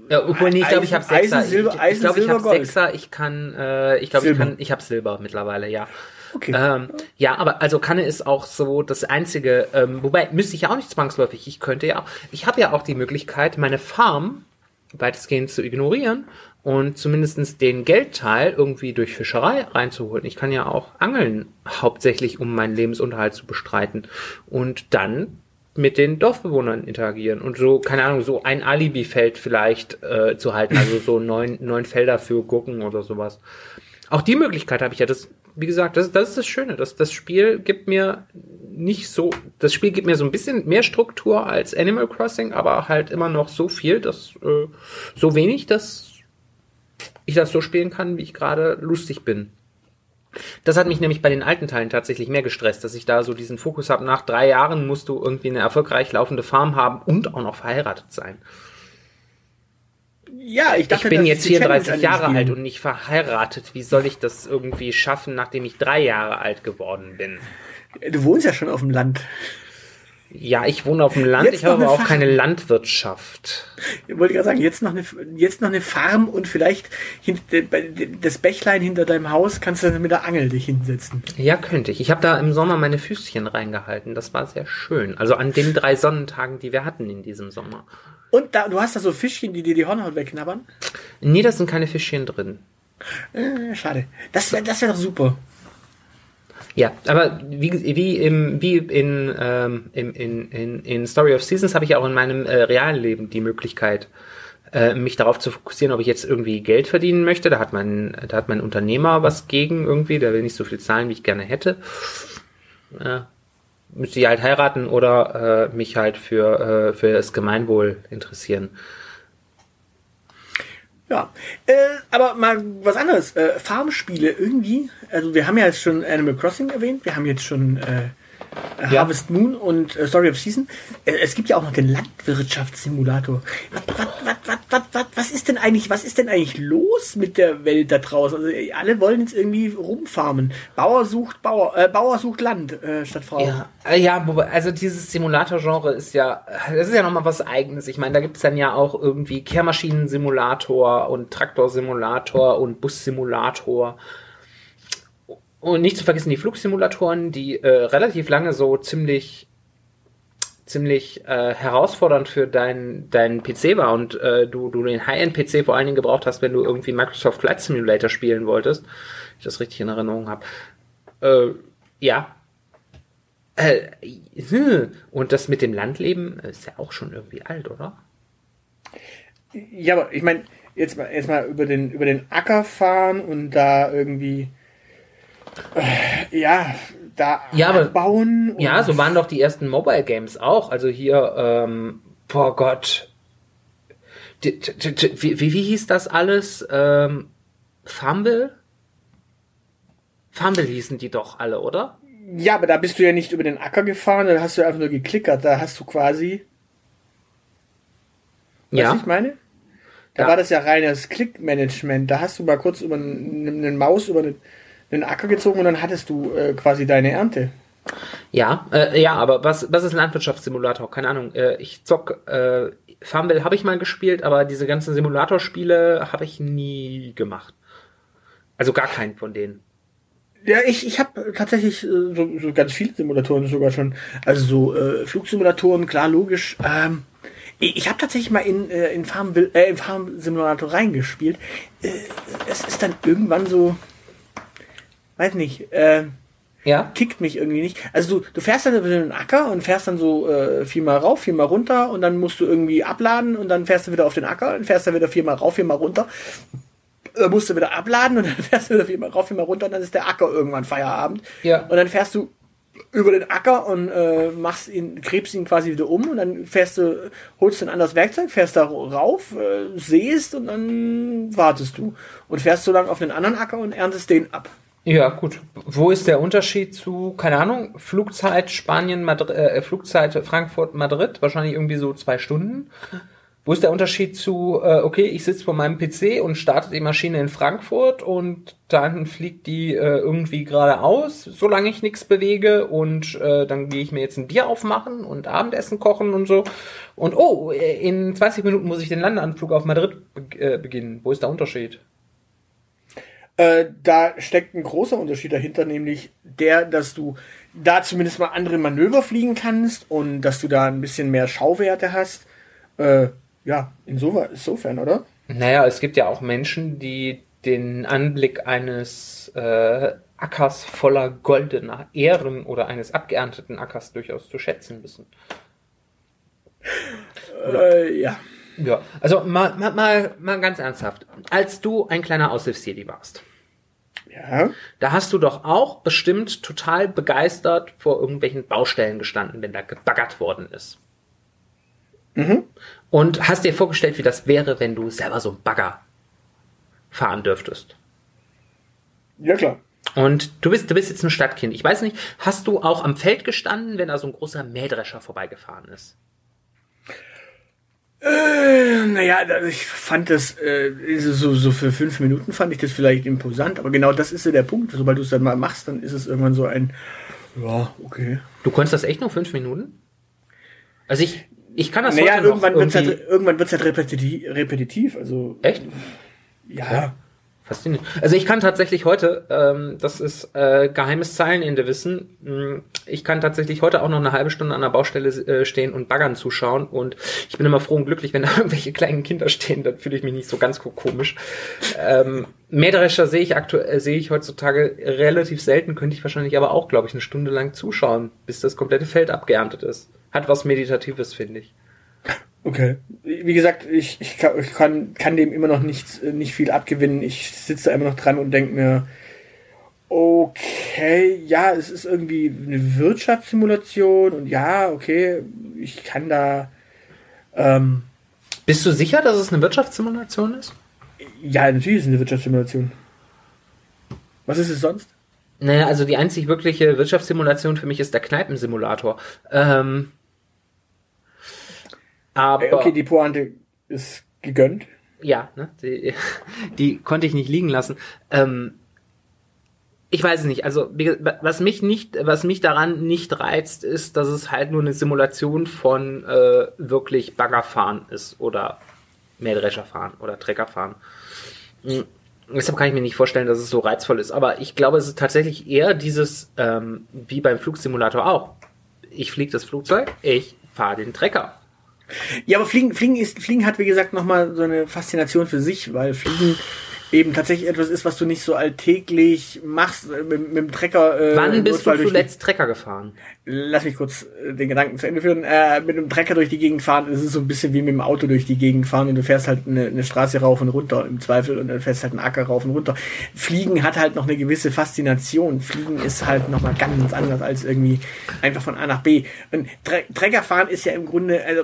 Ja, obwohl, nee, ich glaube, ich habe Sechser. Eisen, Silber- ich, Eisen, ich glaube, ich habe. Sechser. Ich kann, äh, ich glaube, ich kann, ich habe Silber mittlerweile, ja. okay. Ähm, ja, aber also Kanne ist auch so das einzige, ähm, wobei müsste ich ja auch nicht zwangsläufig. Ich könnte ja auch, ich habe ja auch die Möglichkeit, meine Farm weitestgehend zu ignorieren und zumindestens den Geldteil irgendwie durch Fischerei reinzuholen. Ich kann ja auch angeln, hauptsächlich um meinen Lebensunterhalt zu bestreiten und dann mit den Dorfbewohnern interagieren und so, keine Ahnung, so ein Alibi-Feld vielleicht äh, zu halten, also so neun, neun Felder für Gurken oder sowas. Auch die Möglichkeit habe ich ja. Das, wie gesagt, das, das ist das Schöne. Das, das Spiel gibt mir nicht so, das Spiel gibt mir so ein bisschen mehr Struktur als Animal Crossing, aber halt immer noch so viel, dass äh, so wenig, dass ich das so spielen kann, wie ich gerade lustig bin. Das hat mich nämlich bei den alten Teilen tatsächlich mehr gestresst, dass ich da so diesen Fokus habe, nach drei Jahren musst du irgendwie eine erfolgreich laufende Farm haben und auch noch verheiratet sein. Ja, ich dachte, ich bin jetzt ist die Challenge 34 an den Jahre alt und nicht verheiratet. Wie soll ich das irgendwie schaffen, nachdem ich drei Jahre alt geworden bin? Du wohnst ja schon auf dem Land. Ja, ich wohne auf dem Land, Jetzt ich habe aber auch Fach- keine Landwirtschaft. Ich wollte gerade sagen, jetzt noch eine, jetzt noch eine Farm und vielleicht das Bächlein hinter deinem Haus kannst du mit der Angel dich hinsetzen. Ja, könnte ich. Ich habe da im Sommer meine Füßchen reingehalten. Das war sehr schön. Also an den drei Sonnentagen, die wir hatten in diesem Sommer. Und da, du hast da so Fischchen, die dir die Hornhaut wegknabbern. Nee, da sind keine Fischchen drin. Äh, schade. Das wäre das wär doch super. Ja, aber wie, wie, im, wie in, ähm, im, in, in, in Story of Seasons habe ich auch in meinem äh, realen Leben die Möglichkeit, äh, mich darauf zu fokussieren, ob ich jetzt irgendwie Geld verdienen möchte. Da hat mein, da hat mein Unternehmer was gegen irgendwie, der will nicht so viel zahlen, wie ich gerne hätte. Äh, müsste ich halt heiraten oder äh, mich halt für, äh, für das Gemeinwohl interessieren. Ja, äh, aber mal was anderes. Äh, Farmspiele irgendwie. Also wir haben ja jetzt schon Animal Crossing erwähnt. Wir haben jetzt schon äh, Ja. Harvest Moon und äh, Story of Season. Äh, es gibt ja auch noch den Landwirtschaftssimulator. Was, was, was, was, was, was, was ist denn eigentlich, was ist denn eigentlich los mit der Welt da draußen? Also äh, alle wollen jetzt irgendwie rumfarmen. Bauer sucht Bauer, äh, Bauer sucht Land äh, statt Frau. Ja, äh, ja, also dieses Simulator-Genre ist ja, das ist ja nochmal was eigenes. Ich meine, da gibt's dann ja auch irgendwie Kehrmaschinen-Simulator und Traktorsimulator und Bussimulator. Und nicht zu vergessen die Flugsimulatoren, die äh, relativ lange so ziemlich ziemlich äh, herausfordernd für deinen deinen PC war und äh, du du den High-End-PC vor allen Dingen gebraucht hast, wenn du irgendwie Microsoft Flight Simulator spielen wolltest, ich das richtig in Erinnerung habe. Äh, ja, äh, hm. und das mit dem Landleben ist ja auch schon irgendwie alt, oder? Ja, aber ich meine, jetzt mal, jetzt mal über den, über den Acker fahren und da irgendwie, ja, da Ja, aber- bauen. Ja, so waren doch die ersten Mobile Games auch. Also hier, ähm, boah Gott. Wie, wie, wie hieß das alles? Ähm, Fumble? Fumble hießen die doch alle, oder? Ja, aber da bist du ja nicht über den Acker gefahren, da hast du einfach nur geklickert. Da hast du quasi, du, was ich meine? Da Ja. war das ja reines Klickmanagement. Da hast du mal kurz über eine, eine Maus über einen, einen Acker gezogen und dann hattest du äh, quasi deine Ernte. Ja, äh, ja, aber was, was ist Landwirtschaftssimulator? Keine Ahnung. Äh, ich zock, äh, Farmville habe ich mal gespielt, aber diese ganzen Simulatorspiele habe ich nie gemacht. Also gar keinen von denen. Ja, ich, ich habe tatsächlich äh, so, so ganz viele Simulatoren sogar schon. Also so äh, Flugsimulatoren, klar, logisch. Ähm, ich habe tatsächlich mal in, äh, in Farmville, äh, in Farm Simulator reingespielt. Äh, es ist dann irgendwann so, weiß nicht, äh, Ja? kickt mich irgendwie nicht. Also du, du fährst dann über den Acker und fährst dann so äh, viermal rauf, viermal runter und dann musst du irgendwie abladen und dann fährst du wieder auf den Acker und fährst dann wieder viermal rauf, viermal runter. Dann musst du wieder abladen und dann fährst du wieder viermal rauf, viermal runter und dann ist der Acker irgendwann Feierabend. Ja. Und dann fährst du über den Acker und äh, machst ihn, gräbst ihn quasi wieder um und dann fährst du, holst du ein anderes Werkzeug, fährst da rauf, äh, sähst und dann wartest du. Und fährst so lange auf den anderen Acker und erntest den ab. Ja, gut. Wo ist der Unterschied zu, keine Ahnung, Flugzeit Spanien, Madrid, äh, Flugzeit Frankfurt, Madrid? Wahrscheinlich irgendwie so zwei Stunden. Wo ist der Unterschied zu, äh, okay, ich sitze vor meinem PC und starte die Maschine in Frankfurt und dann fliegt die äh, irgendwie geradeaus, solange ich nichts bewege und äh, dann gehe ich mir jetzt ein Bier aufmachen und Abendessen kochen und so. Und oh, äh, in 20 Minuten muss ich den Landeanflug auf Madrid be äh, beginnen. Wo ist der Unterschied? Äh, da steckt ein großer Unterschied dahinter, nämlich der, dass du da zumindest mal andere Manöver fliegen kannst und dass du da ein bisschen mehr Schauwerte hast. Äh, ja, insofern, oder? Naja, es gibt ja auch Menschen, die den Anblick eines äh, Ackers voller goldener Ehren oder eines abgeernteten Ackers durchaus zu schätzen wissen. Äh, ja. Ja, also mal, mal, mal, mal ganz ernsthaft. Als du ein kleiner Aushilfsjedi warst, Ja. da hast du doch auch bestimmt total begeistert vor irgendwelchen Baustellen gestanden, wenn da gebaggert worden ist. Und hast dir vorgestellt, wie das wäre, wenn du selber so einen Bagger fahren dürftest. Ja, klar. Und du bist, du bist jetzt ein Stadtkind. Ich weiß nicht, hast du auch am Feld gestanden, wenn da so ein großer Mähdrescher vorbeigefahren ist? Äh, naja, ich fand das, äh, so, so für fünf Minuten fand ich das vielleicht imposant, aber genau das ist ja der Punkt. Sobald du es dann mal machst, dann ist es irgendwann so ein, ja, okay. Du konntest das echt nur fünf Minuten? Also ich, ich kann das Naja, heute noch irgendwann wird's irgendwie- halt, irgendwann wird's halt repetitiv, repetitiv, also, Echt? ja. Faszinierend. Also ich kann tatsächlich heute, ähm, das ist äh, geheimes Zeilenende wissen, mh, ich kann tatsächlich heute auch noch eine halbe Stunde an der Baustelle äh, stehen und baggern zuschauen und ich bin immer froh und glücklich, wenn da irgendwelche kleinen Kinder stehen, dann fühle ich mich nicht so ganz ko- komisch. Ähm, Mähdrescher sehe ich aktuell, sehe ich heutzutage relativ selten, könnte ich wahrscheinlich aber auch, glaube ich, eine Stunde lang zuschauen, bis das komplette Feld abgeerntet ist. Hat was Meditatives, finde ich. Okay. Wie gesagt, ich, ich, kann, ich kann, kann dem immer noch nichts, äh, nicht viel abgewinnen. Ich sitze da immer noch dran und denke mir, okay, ja, es ist irgendwie eine Wirtschaftssimulation und ja, okay, ich kann da, ähm, Bist du sicher, dass es eine Wirtschaftssimulation ist? ja, natürlich ist es eine Wirtschaftssimulation. Was ist es sonst? Naja, also die einzig wirkliche Wirtschaftssimulation für mich ist der Kneipensimulator. Ähm, aber Okay, die Pointe ist gegönnt. ja, ne, die, die konnte ich nicht liegen lassen. Ähm, ich weiß es nicht. Also was mich nicht, was mich daran nicht reizt, ist, dass es halt nur eine Simulation von äh, wirklich Baggerfahren ist oder Mähdrescherfahren oder Treckerfahren. Mhm. Deshalb kann ich mir nicht vorstellen, dass es so reizvoll ist. Aber ich glaube, es ist tatsächlich eher dieses, ähm, wie beim Flugsimulator auch. Ich fliege das Flugzeug, ich fahre den Trecker. Ja, aber Fliegen, Fliegen ist, Fliegen hat wie gesagt nochmal so eine Faszination für sich, weil Fliegen eben tatsächlich etwas ist, was du nicht so alltäglich machst äh, mit, mit dem Trecker. Äh, Wann bist du die- zuletzt Trecker gefahren? Lass mich kurz äh, den Gedanken zu Ende führen. Äh, mit einem Trecker durch die Gegend fahren, das ist so ein bisschen wie mit dem Auto durch die Gegend fahren und du fährst halt eine, eine Straße rauf und runter im Zweifel und dann fährst halt einen Acker rauf und runter. Fliegen hat halt noch eine gewisse Faszination. Fliegen ist halt nochmal ganz anders als irgendwie einfach von A nach B. Und Tre Trecker fahren ist ja im Grunde, also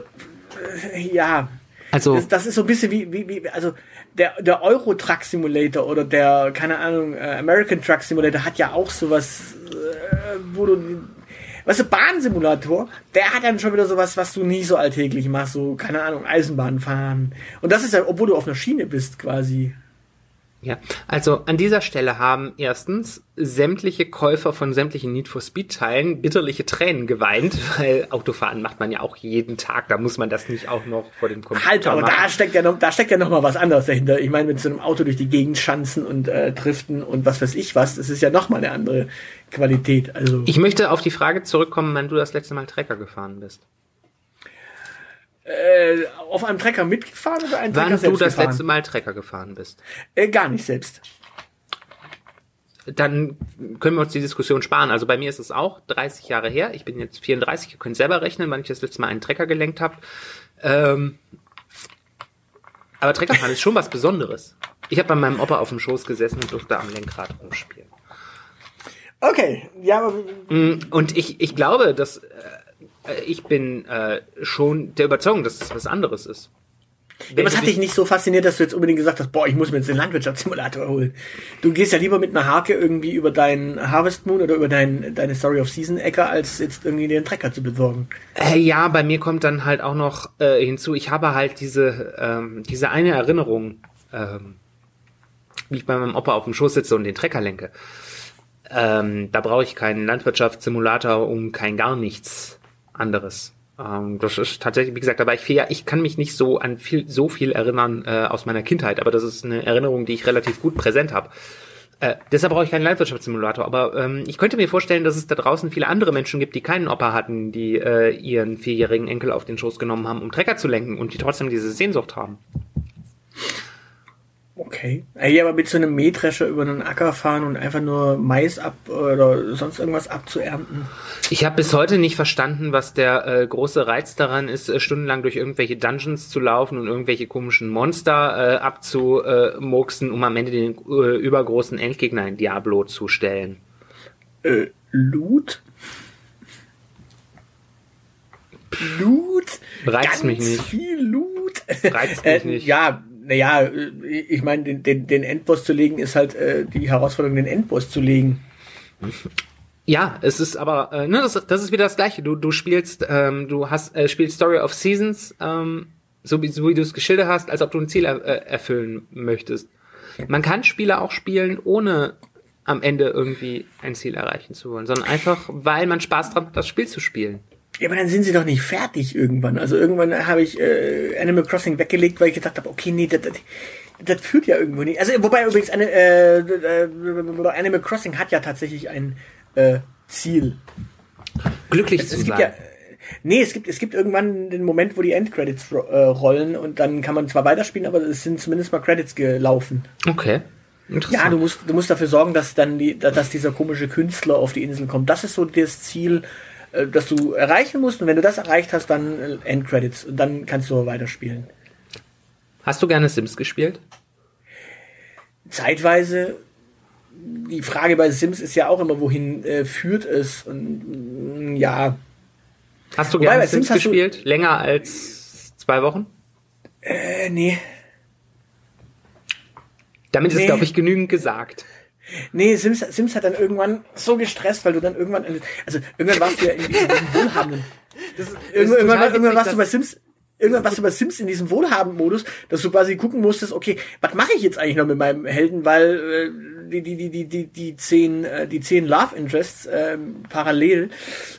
ja, Also das, das ist so ein bisschen wie, wie, wie also der, der Euro Truck Simulator oder der, keine Ahnung, äh, American Truck Simulator hat ja auch sowas, äh, wo du, weißt du, Bahnsimulator, der hat dann schon wieder sowas, was du nie so alltäglich machst, so, keine Ahnung, Eisenbahn fahren. Und das ist ja, obwohl du auf einer Schiene bist, quasi. Ja, also an dieser Stelle haben erstens sämtliche Käufer von sämtlichen Need for Speed Teilen bitterliche Tränen geweint, weil Autofahren macht man ja auch jeden Tag, da muss man das nicht auch noch vor dem Computer Halt, aber machen. da steckt ja noch, da steckt ja noch mal was anderes dahinter. Ich meine, mit so einem Auto durch die Gegend schanzen und äh, driften und was weiß ich was, das ist ja noch mal eine andere Qualität. Also Ich möchte auf die Frage zurückkommen, wann du das letzte Mal Trecker gefahren bist. Äh, auf einem Trecker mitgefahren oder einen Wann Trecker du selbst das gefahren? letzte Mal Trecker gefahren bist. Äh, gar nicht selbst. Dann können wir uns die Diskussion sparen. Also bei mir ist es auch 30 Jahre her. Ich bin jetzt 34, ihr könnt selber rechnen, wann ich das letzte Mal einen Trecker gelenkt habe. Ähm, aber Treckerfahren ist schon was Besonderes. Ich habe bei meinem Opa auf dem Schoß gesessen und durfte am Lenkrad rumspielen. Okay, ja, aber Mm, Und ich, ich glaube, dass äh, ich bin äh, schon der Überzeugung, dass es was anderes ist. ja, was hat dich nicht so fasziniert, dass du jetzt unbedingt gesagt hast, boah, ich muss mir jetzt den Landwirtschaftssimulator holen? Du gehst ja lieber mit einer Hake irgendwie über deinen Harvest Moon oder über dein, deine Story of Season Äcker, als jetzt irgendwie den Trecker zu besorgen. Äh, ja, bei mir kommt dann halt auch noch äh, hinzu, ich habe halt diese, ähm, diese eine Erinnerung, ähm, wie ich bei meinem Opa auf dem Schoß sitze und den Trecker lenke. Ähm, da brauche ich keinen Landwirtschaftssimulator um kein gar nichts anderes. Ähm, das ist tatsächlich, wie gesagt, aber ich, viel- ich kann mich nicht so an viel, so viel erinnern äh, aus meiner Kindheit, aber das ist eine Erinnerung, die ich relativ gut präsent habe. Äh, deshalb brauche ich keinen Landwirtschaftssimulator. Aber ähm, ich könnte mir vorstellen, dass es da draußen viele andere Menschen gibt, die keinen Opa hatten, die äh, ihren vierjährigen Enkel auf den Schoß genommen haben, um Trecker zu lenken und die trotzdem diese Sehnsucht haben. Okay. Ey, aber mit so einem Mähdrescher über einen Acker fahren und einfach nur Mais ab oder sonst irgendwas abzuernten. Ich habe bis heute nicht verstanden, was der äh, große Reiz daran ist, äh, stundenlang durch irgendwelche Dungeons zu laufen und irgendwelche komischen Monster äh, abzumurksen, um am Ende den äh, übergroßen Endgegner in Diablo zu stellen. Äh, Loot? Loot? Reizt Ganz mich nicht. viel Loot? Reizt mich äh, nicht. Ja, naja, ich meine, den, den, den Endboss zu legen ist halt äh, die Herausforderung, den Endboss zu legen. Ja, es ist aber, äh, ne, das, das ist wieder das Gleiche. Du, du spielst, ähm, du hast, äh, spielst Story of Seasons, ähm, so wie, so wie du es geschildert hast, als ob du ein Ziel er, äh, erfüllen möchtest. Man kann Spiele auch spielen, ohne am Ende irgendwie ein Ziel erreichen zu wollen, sondern einfach, weil man Spaß dran hat, das Spiel zu spielen. Ja, aber dann sind sie doch nicht fertig irgendwann. Also irgendwann habe ich äh, Animal Crossing weggelegt, weil ich gedacht habe, okay, nee, das, das, das führt ja irgendwo nicht. Also wobei übrigens eine, äh, äh, Animal Crossing hat ja tatsächlich ein äh, Ziel. Glücklich Es, zu es gibt sein. ja, nee, es gibt, es gibt irgendwann den Moment, wo die Endcredits ro äh, rollen und dann kann man zwar weiterspielen, aber es sind zumindest mal Credits gelaufen. okay. Ja, Interessant. du musst, du musst dafür sorgen, dass dann die, dass dieser komische Künstler auf die Insel kommt. Das ist so das Ziel, äh, das du erreichen musst. Und wenn du das erreicht hast, dann äh, Endcredits und dann kannst du weiterspielen. Hast du gerne Sims gespielt? Zeitweise, die Frage bei Sims ist ja auch immer, wohin äh, führt es? Und mm, ja, Hast du Wobei, gerne Sims, Sims gespielt? Länger als zwei Wochen? äh, nee. Damit ist, Nee. glaube ich, genügend gesagt. Nee, Sims, Sims hat dann irgendwann so gestresst, weil du dann irgendwann, also irgendwann warst du ja in, diesem Wohlhabenden. Irgendwann, irgendwann, irgendwann witzig, warst du bei Sims, irgendwann warst du bei Sims in diesem Wohlhaben-Modus, dass du quasi gucken musstest, okay, was mache ich jetzt eigentlich noch mit meinem Helden, weil äh, die die die die die zehn äh, die zehn Love Interests ähm, parallel,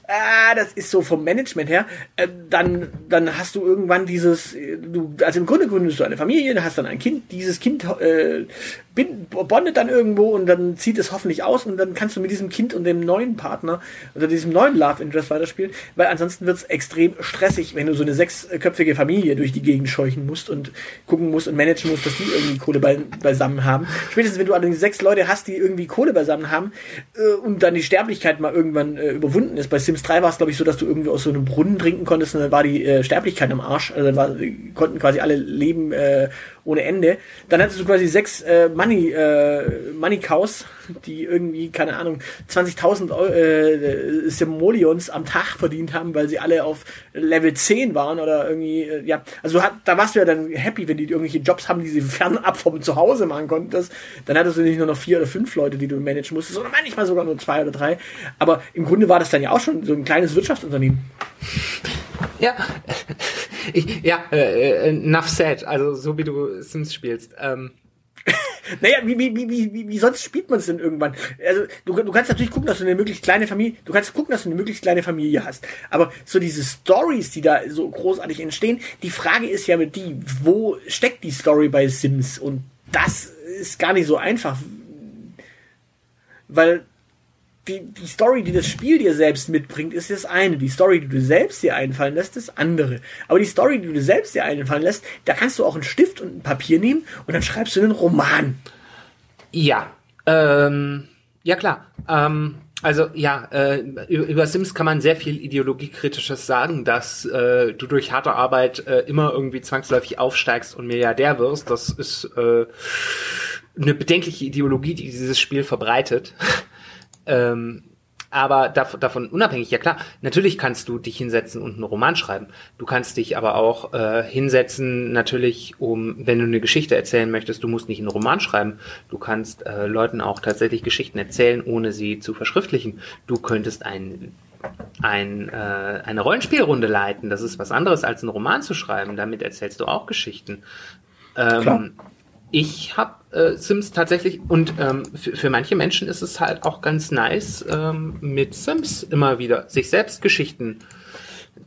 ah, das ist so vom Management her, äh, dann dann hast du irgendwann dieses, äh, du also im Grunde gründest du eine Familie, hast dann ein Kind, dieses Kind äh, bondet dann irgendwo und dann zieht es hoffentlich aus und dann kannst du mit diesem Kind und dem neuen Partner oder diesem neuen Love Interest weiterspielen, weil ansonsten wird es extrem stressig, wenn du so eine sechsköpfige Familie durch die Gegend scheuchen musst und gucken musst und managen musst, dass die irgendwie Kohle bei, beisammen haben. Spätestens wenn du allerdings sechs Leute hast, die irgendwie Kohle beisammen haben äh, und dann die Sterblichkeit mal irgendwann äh, überwunden ist. Bei Sims 3 war es glaube ich so, dass du irgendwie aus so einem Brunnen trinken konntest und dann war die äh, Sterblichkeit am Arsch. Also dann war, konnten quasi alle leben äh, ohne Ende. Dann hattest du quasi sechs äh, Money, äh, Money Cows, die irgendwie, keine Ahnung, 20.000 Eu- äh, Simoleons am Tag verdient haben, weil sie alle auf Level 10 waren oder irgendwie, äh, ja, also hat, da warst du ja dann happy, wenn die irgendwelche Jobs haben, die sie fernab vom Zuhause machen konntest. Dann hattest du nicht nur noch vier oder fünf Leute, die du managen musstest, sondern manchmal sogar nur zwei oder drei. Aber im Grunde war das dann ja auch schon so ein kleines Wirtschaftsunternehmen. Ja, ich, ja, äh, äh, enough said. Also so wie du Sims spielst. Ähm, Naja, wie, wie, wie, wie, wie, sonst spielt man es denn irgendwann? Also, du, du kannst natürlich gucken, dass du eine möglichst kleine Familie, du kannst gucken, dass du eine möglichst kleine Familie hast. Aber so diese Stories, die da so großartig entstehen, die Frage ist ja mit die, wo steckt die Story bei Sims? Und das ist gar nicht so einfach. Weil die, die Story, die das Spiel dir selbst mitbringt, ist das eine. Die Story, die du selbst dir einfallen lässt, ist das andere. Aber die Story, die du selbst dir einfallen lässt, da kannst du auch einen Stift und ein Papier nehmen und dann schreibst du einen Roman. ja, ähm, ja klar. Ähm, also ja, äh, über, Sims kann man sehr viel ideologiekritisches sagen, dass äh, du durch harte Arbeit äh, immer irgendwie zwangsläufig aufsteigst und Milliardär wirst. Das ist äh, eine bedenkliche Ideologie, die dieses Spiel verbreitet. Ähm, aber dav davon unabhängig, ja klar, natürlich kannst du dich hinsetzen und einen Roman schreiben. Du kannst dich aber auch äh, hinsetzen, natürlich, um, wenn du eine Geschichte erzählen möchtest, du musst nicht einen Roman schreiben. Du kannst äh, Leuten auch tatsächlich Geschichten erzählen, ohne sie zu verschriftlichen. Du könntest ein, ein, äh, eine Rollenspielrunde leiten. Das ist was anderes, als einen Roman zu schreiben. Damit erzählst du auch Geschichten. Ähm, ich habe äh, Sims tatsächlich und ähm, für, für manche Menschen ist es halt auch ganz nice, ähm, mit Sims immer wieder sich selbst Geschichten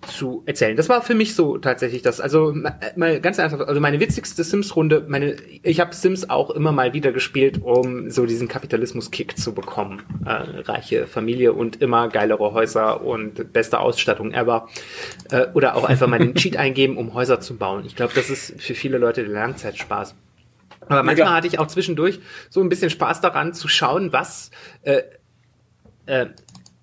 zu erzählen. Das war für mich so tatsächlich das. Also ma- mal ganz einfach, also meine witzigste Sims-Runde, meine, ich habe Sims auch immer mal wieder gespielt, um so diesen Kapitalismus-Kick zu bekommen. Äh, reiche Familie und immer geilere Häuser und beste Ausstattung ever. Äh, oder auch einfach mal den Cheat eingeben, um Häuser zu bauen. Ich glaube, das ist für viele Leute der Langzeitspaß. Aber manchmal klar. hatte ich auch zwischendurch so ein bisschen Spaß daran zu schauen, was äh, äh,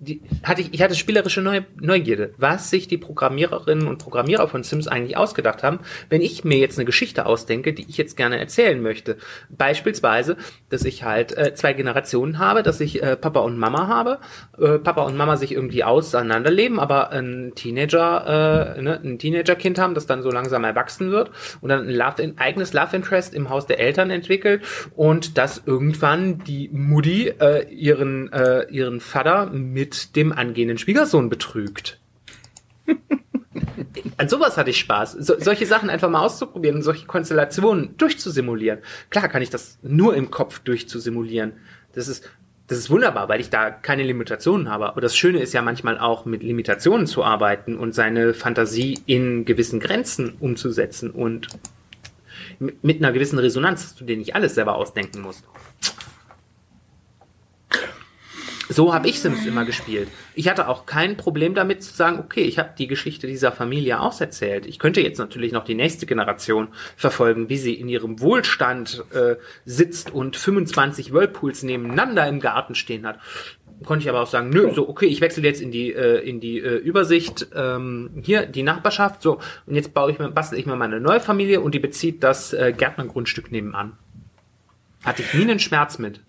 die, hatte ich, ich hatte spielerische Neu Neugierde, was sich die Programmiererinnen und Programmierer von Sims eigentlich ausgedacht haben, wenn ich mir jetzt eine Geschichte ausdenke, die ich jetzt gerne erzählen möchte. Beispielsweise, dass ich halt äh, zwei Generationen habe, dass ich äh, Papa und Mama habe, äh, Papa und Mama sich irgendwie auseinanderleben, aber ein Teenager, äh, ne, ein Teenagerkind haben, das dann so langsam erwachsen wird und dann ein, Love, ein eigenes Love Interest im Haus der Eltern entwickelt und dass irgendwann die Mutti äh, ihren äh, ihren Vater mit dem angehenden Schwiegersohn betrügt. An sowas hatte ich Spaß. So, solche Sachen einfach mal auszuprobieren und solche Konstellationen durchzusimulieren. Klar kann ich das nur im Kopf durchzusimulieren. Das ist, das ist wunderbar, weil ich da keine Limitationen habe. Aber das Schöne ist ja manchmal auch mit Limitationen zu arbeiten und seine Fantasie in gewissen Grenzen umzusetzen und mit einer gewissen Resonanz, dass du dir nicht alles selber ausdenken musst. So habe ich Sims immer gespielt. Ich hatte auch kein Problem damit zu sagen, okay, ich habe die Geschichte dieser Familie auserzählt. Ich könnte jetzt natürlich noch die nächste Generation verfolgen, wie sie in ihrem Wohlstand äh, sitzt und 25 Whirlpools nebeneinander im Garten stehen hat. Konnte ich aber auch sagen, nö, so okay, ich wechsle jetzt in die äh, in die äh, Übersicht ähm, hier die Nachbarschaft, so und jetzt baue ich mir bastel ich mir meine neue Familie und die bezieht das äh, Gärtnergrundstück nebenan. Hatte ich nie einen Schmerz mit.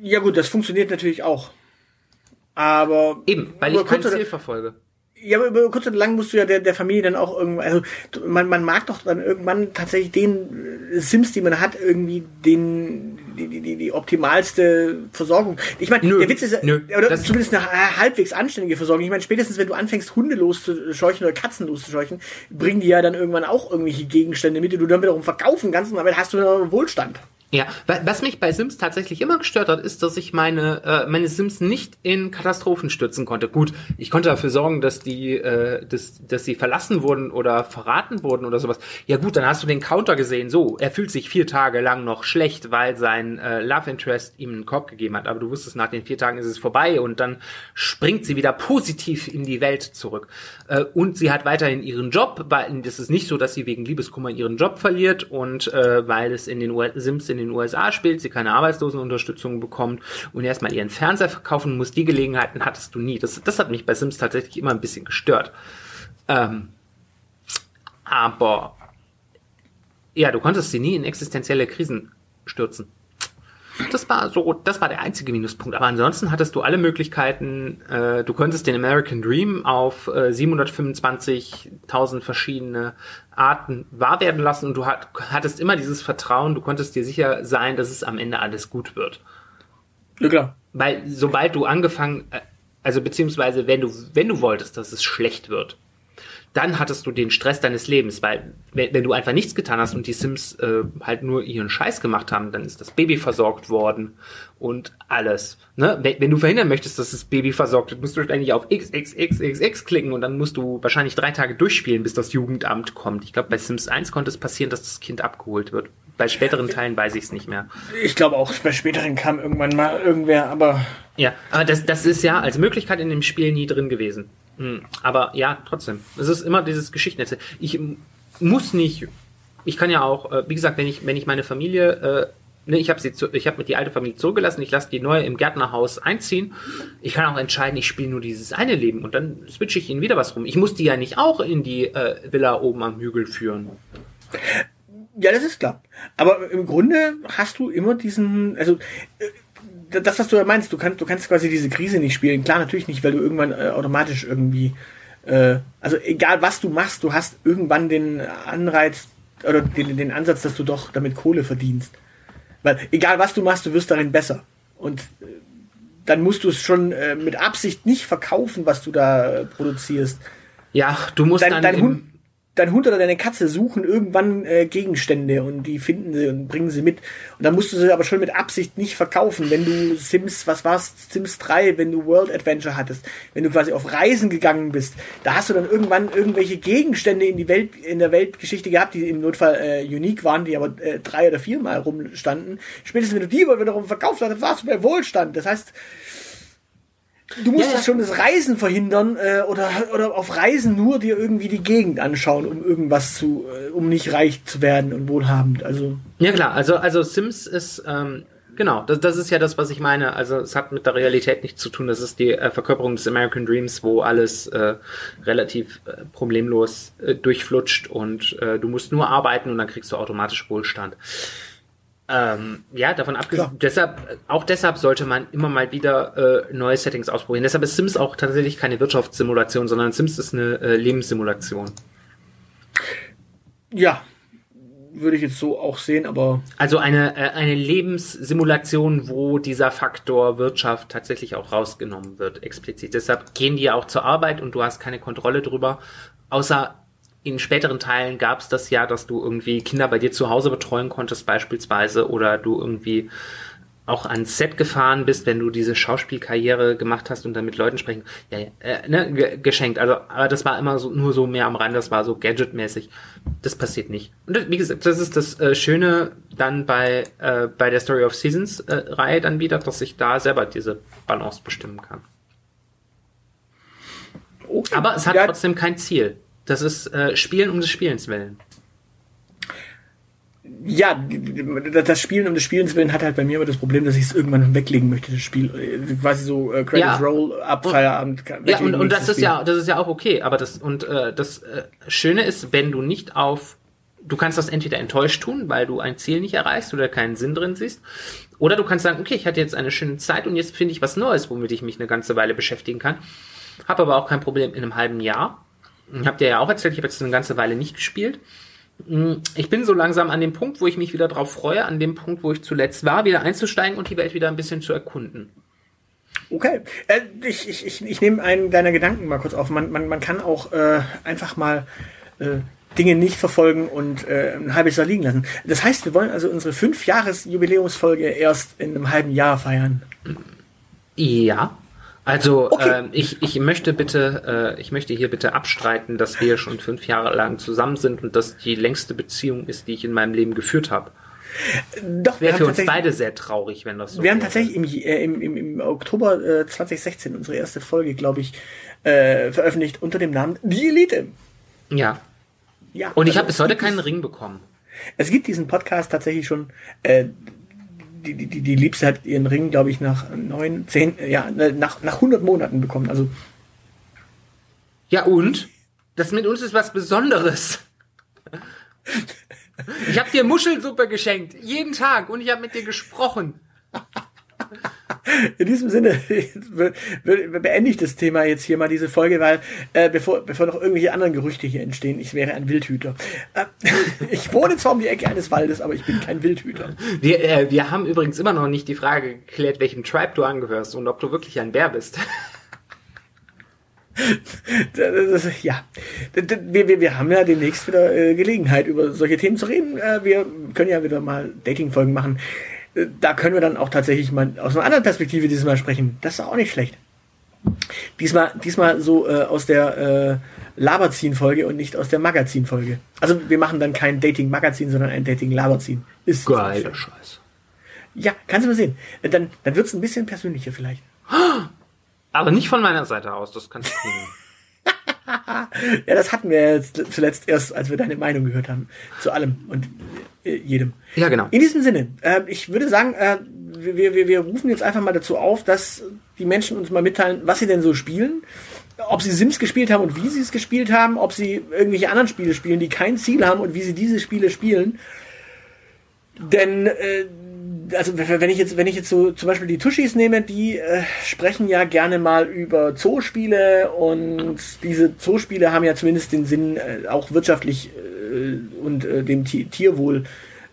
Ja gut, das funktioniert natürlich auch. Aber eben, weil ich kein Ziel verfolge. Ja, aber über kurz und lang musst du ja der, der Familie dann auch irgendwann, also man, man mag doch dann irgendwann tatsächlich den äh, Sims, die man hat, irgendwie den die, die, die, die optimalste Versorgung. Ich meine, der Witz ist, nö, oder zumindest eine halbwegs anständige Versorgung. Ich meine, spätestens wenn du anfängst, Hunde loszuscheuchen oder Katzen loszuscheuchen, bringen die ja dann irgendwann auch irgendwelche Gegenstände mit, die du dann wiederum verkaufen kannst und damit hast du dann Wohlstand. Ja, was mich bei Sims tatsächlich immer gestört hat, ist, dass ich meine äh, meine Sims nicht in Katastrophen stürzen konnte. Gut, ich konnte dafür sorgen, dass die äh, dass, dass sie verlassen wurden oder verraten wurden oder sowas. Ja gut, dann hast du den Counter gesehen. So, er fühlt sich vier Tage lang noch schlecht, weil sein äh, Love Interest ihm einen Korb gegeben hat. Aber du wusstest, nach den vier Tagen ist es vorbei und dann springt sie wieder positiv in die Welt zurück. Äh, und sie hat weiterhin ihren Job, es ist nicht so, dass sie wegen Liebeskummer ihren Job verliert und äh, weil es in den Sims in in den USA spielt, sie keine Arbeitslosenunterstützung bekommt und erstmal ihren Fernseher verkaufen muss, die Gelegenheiten hattest du nie. Das, das hat mich bei Sims tatsächlich immer ein bisschen gestört. Ähm, aber ja, du konntest sie nie in existenzielle Krisen stürzen. Das war so, das war der einzige Minuspunkt. Aber ansonsten hattest du alle Möglichkeiten. Äh, du konntest den American Dream auf äh, 725.000 verschiedene Arten wahr werden lassen und du hat, hattest immer dieses Vertrauen. Du konntest dir sicher sein, dass es am Ende alles gut wird. Ja klar. Weil sobald du angefangen, äh, also beziehungsweise wenn du wenn du wolltest, dass es schlecht wird, dann hattest du den Stress deines Lebens, weil wenn, wenn du einfach nichts getan hast und die Sims äh, halt nur ihren Scheiß gemacht haben, dann ist das Baby versorgt worden und alles. Ne? Wenn, wenn du verhindern möchtest, dass das Baby versorgt wird, musst du eigentlich auf XXXXX klicken und dann musst du wahrscheinlich drei Tage durchspielen, bis das Jugendamt kommt. Ich glaube, bei Sims 1 konnte es passieren, dass das Kind abgeholt wird. Bei späteren Teilen weiß ich es nicht mehr. Ich glaube auch, bei späteren kam irgendwann mal irgendwer, aber. Ja, aber das, das ist ja als Möglichkeit in dem Spiel nie drin gewesen. Hm, aber ja, trotzdem. Es ist immer dieses Geschichtennetz. Ich muss nicht, ich kann ja auch, äh, wie gesagt, wenn ich, wenn ich meine Familie, äh, ne, ich habe sie, zu, ich habe mit die alte Familie zurückgelassen, ich lasse die neue im Gärtnerhaus einziehen. Ich kann auch entscheiden, ich spiele nur dieses eine Leben und dann switche ich ihnen wieder was rum. Ich muss die ja nicht auch in die äh, Villa oben am Hügel führen. Ja, das ist klar. Aber im Grunde hast du immer diesen, also äh, das, was du ja meinst, du kannst, du kannst quasi diese Krise nicht spielen. Klar, natürlich nicht, weil du irgendwann äh, automatisch irgendwie, äh, also egal was du machst, du hast irgendwann den Anreiz oder den, den Ansatz, dass du doch damit Kohle verdienst. Weil egal was du machst, du wirst darin besser. Und äh, dann musst du es schon äh, mit Absicht nicht verkaufen, was du da äh, produzierst. Ja, du musst dein, dann dein Hund, dein Hund oder deine Katze suchen irgendwann äh, Gegenstände und die finden sie und bringen sie mit. Und dann musst du sie aber schon mit Absicht nicht verkaufen, wenn du Sims, was war's, Sims 3, wenn du World Adventure hattest, wenn du quasi auf Reisen gegangen bist, da hast du dann irgendwann irgendwelche Gegenstände in die Welt, in der Weltgeschichte gehabt, die im Notfall äh, unique waren, die aber äh, drei oder viermal rumstanden. Spätestens wenn du die wiederum verkauft hast, warst du bei Wohlstand. Das heißt, Du musst ja, ja. schon das Reisen verhindern äh, oder, oder auf Reisen nur dir irgendwie die Gegend anschauen, um irgendwas zu, äh, um nicht reich zu werden und wohlhabend. Also ja klar, also also Sims ist ähm, Genau, das, das ist ja das, was ich meine. Also es hat mit der Realität nichts zu tun. Das ist die äh, Verkörperung des American Dreams, wo alles äh, relativ äh, problemlos äh, durchflutscht und äh, du musst nur arbeiten und dann kriegst du automatisch Wohlstand. Ähm, ja, davon abgesehen, deshalb, auch deshalb sollte man immer mal wieder äh, neue Settings ausprobieren. Deshalb ist Sims auch tatsächlich keine Wirtschaftssimulation, sondern Sims ist eine äh, Lebenssimulation. Ja, würde ich jetzt so auch sehen, aber Also eine, äh, eine Lebenssimulation, wo dieser Faktor Wirtschaft tatsächlich auch rausgenommen wird, explizit. Deshalb gehen die ja auch zur Arbeit und du hast keine Kontrolle drüber. Außer in späteren Teilen gab es das ja, dass du irgendwie Kinder bei dir zu Hause betreuen konntest beispielsweise oder du irgendwie auch ans Set gefahren bist, wenn du diese Schauspielkarriere gemacht hast und dann mit Leuten sprechen, ja, ja, äh, ne, ge- geschenkt. Also, aber das war immer so nur so mehr am Rand, das war so gadgetmäßig. Das passiert nicht. Und das, wie gesagt, das ist das äh, Schöne dann bei äh, bei der Story of Seasons äh, Reihe dann wieder, dass ich da selber diese Balance bestimmen kann. okay. Aber es hat ja, trotzdem kein Ziel. Das ist äh, Spielen um des Spielens willen. ja, das Spielen um des Spielens willen hat halt bei mir immer das Problem, dass ich es irgendwann weglegen möchte, das Spiel. Quasi so äh, Credits Ja. Roll, ab Und- Feierabend. Ja, und, und das nächstes ist ja, das ist ja auch okay. Aber das und äh, das äh, Schöne ist, wenn du nicht auf, du kannst das entweder enttäuscht tun, weil du ein Ziel nicht erreichst oder keinen Sinn drin siehst, oder du kannst sagen, okay, ich hatte jetzt eine schöne Zeit und jetzt finde ich was Neues, womit ich mich eine ganze Weile beschäftigen kann. Habe aber auch kein Problem in einem halben Jahr. Habt ihr ja auch erzählt, ich habe jetzt eine ganze Weile nicht gespielt. Mm, Ich bin so langsam an dem Punkt, wo ich mich wieder drauf freue, an dem Punkt, wo ich zuletzt war, wieder einzusteigen und die Welt wieder ein bisschen zu erkunden. Okay, äh, ich, ich, ich, ich nehme einen deiner Gedanken mal kurz auf. Man, man, man kann auch äh, einfach mal äh, Dinge nicht verfolgen und äh, ein halbes Jahr liegen lassen. Das heißt, wir wollen also unsere fünf Jahres Jubiläumsfolge erst in einem halben Jahr feiern. Ja. Also Okay. ähm, ich, ich möchte bitte, äh, ich möchte hier bitte abstreiten, dass wir schon fünf Jahre lang zusammen sind und das die längste Beziehung ist, die ich in meinem Leben geführt habe. Doch, Wäre für uns beide sehr traurig, wenn das so wir haben tatsächlich im, äh, im, im, im Oktober äh, 2016 unsere erste Folge, glaube ich, äh, veröffentlicht unter dem Namen Die Elite. Ja. Ja, Und ich also habe bis heute keinen Ring bekommen. Es gibt diesen Podcast tatsächlich schon. Äh, die, die, die, Liebste hat ihren Ring, glaube ich, nach neun, zehn, äh, ja, ne, nach, nach 100 Monaten bekommen. Also, Ja und? Das mit uns ist was Besonderes. Ich habe dir Muschelsuppe geschenkt, jeden Tag, und ich habe mit dir gesprochen. In diesem Sinne be- be- beende ich das Thema jetzt hier mal, diese Folge, weil äh, bevor, bevor noch irgendwelche anderen Gerüchte hier entstehen, ich wäre ein Wildhüter. Äh, ich wohne zwar um die Ecke eines Waldes, aber ich bin kein Wildhüter. Wir, äh, wir haben übrigens immer noch nicht die Frage geklärt, welchem Tribe du angehörst und ob du wirklich ein Bär bist. Ja, wir, wir, wir haben ja demnächst wieder äh, Gelegenheit, über solche Themen zu reden. Äh, wir können ja wieder mal Dating-Folgen machen. Da können wir dann auch tatsächlich mal aus einer anderen Perspektive dieses Mal sprechen. Das ist auch nicht schlecht. Diesmal, diesmal so äh, aus der äh, Laberziehen-Folge und nicht aus der Magazin-Folge. Also wir machen dann kein Dating-Magazin, sondern ein Dating-Laberziehen. Ist Geiler Scheiß. Ja, kannst du mal sehen. Äh, Dann, dann wird's ein bisschen persönlicher vielleicht. Aber nicht von meiner Seite aus, das kannst du kriegen. Ja, das hatten wir jetzt zuletzt erst, als wir deine Meinung gehört haben. Zu allem und äh, jedem. Ja, genau. In diesem Sinne, äh, ich würde sagen, äh, wir, wir, wir rufen jetzt einfach mal dazu auf, dass die Menschen uns mal mitteilen, was sie denn so spielen. Ob sie Sims gespielt haben und wie sie es gespielt haben, ob sie irgendwelche anderen Spiele spielen, die kein Ziel haben und wie sie diese Spiele spielen. Denn äh, also wenn ich jetzt, wenn ich jetzt so zum Beispiel die Tuschis nehme, die äh, sprechen ja gerne mal über Zoospiele und diese Zoospiele haben ja zumindest den Sinn, äh, auch wirtschaftlich äh, und äh, dem Ti- Tierwohl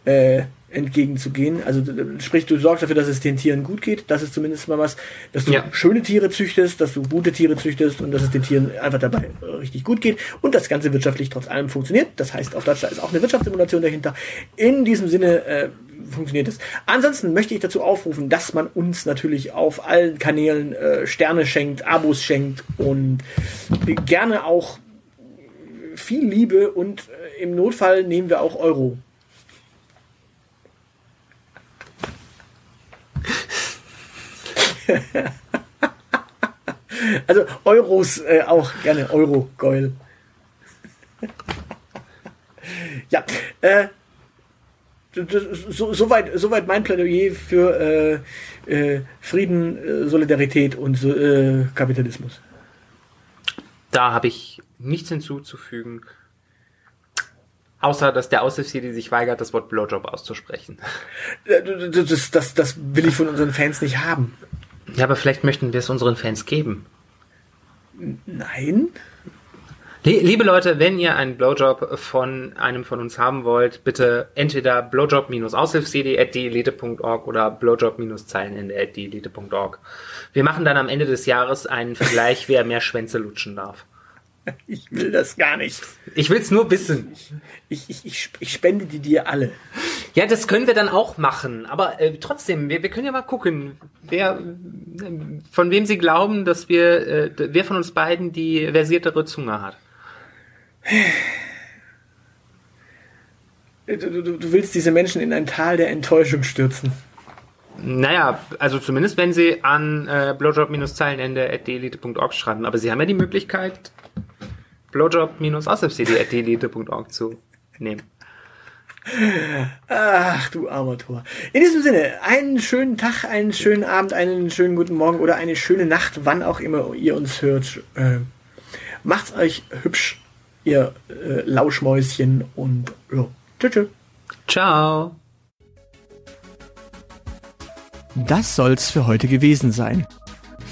äh, entgegenzugehen. Also sprich, du sorgst dafür, dass es den Tieren gut geht. Das ist zumindest mal was, dass du Ja. schöne Tiere züchtest, dass du gute Tiere züchtest und dass es den Tieren einfach dabei äh, richtig gut geht und das Ganze wirtschaftlich trotz allem funktioniert. Das heißt, auf Deutsch da ist auch eine Wirtschaftssimulation dahinter. In diesem Sinne äh, funktioniert es. Ansonsten möchte ich dazu aufrufen, dass man uns natürlich auf allen Kanälen äh, Sterne schenkt, Abos schenkt und gerne auch viel Liebe und äh, im Notfall nehmen wir auch Euro. Also Euros äh, auch gerne Euro, Geul. ja, äh, ist so, soweit, soweit mein Plädoyer für äh, äh, Frieden, äh, Solidarität und äh, Kapitalismus. Da habe ich nichts hinzuzufügen. Außer, dass der Aushilfsjedi sich weigert, das Wort Blowjob auszusprechen. Das, das, das will ich von unseren Fans nicht haben. Ja, aber vielleicht möchten wir es unseren Fans geben. Nein? Lie- Liebe Leute, wenn ihr einen Blowjob von einem von uns haben wollt, bitte entweder blowjob-aushilfsjedi.dielite.org oder blowjob-zeilenende.dielite.org. Wir machen dann am Ende des Jahres einen Vergleich, wer mehr Schwänze lutschen darf. Ich will das gar nicht. Ich will's nur wissen. Ich, ich, ich, ich spende die dir alle. Ja, das können wir dann auch machen. Aber äh, trotzdem, wir, wir können ja mal gucken, wer, von wem Sie glauben, dass wir, äh, wer von uns beiden die versiertere Zunge hat. Du, du, du willst diese Menschen in ein Tal der Enttäuschung stürzen. Naja, also zumindest wenn Sie an äh, blowjob-zeilenende.delete.org schreiben. Aber Sie haben ja die Möglichkeit, blowjob-aushilfscd.delete.org zu nehmen. Ach, du armer Tor. In diesem Sinne, einen schönen Tag, einen schönen Abend, einen schönen guten Morgen oder eine schöne Nacht, wann auch immer ihr uns hört. Äh, macht's euch hübsch, ihr äh, Lauschmäuschen und ja, tschüss. tschüss. Ciao. Das soll's für heute gewesen sein.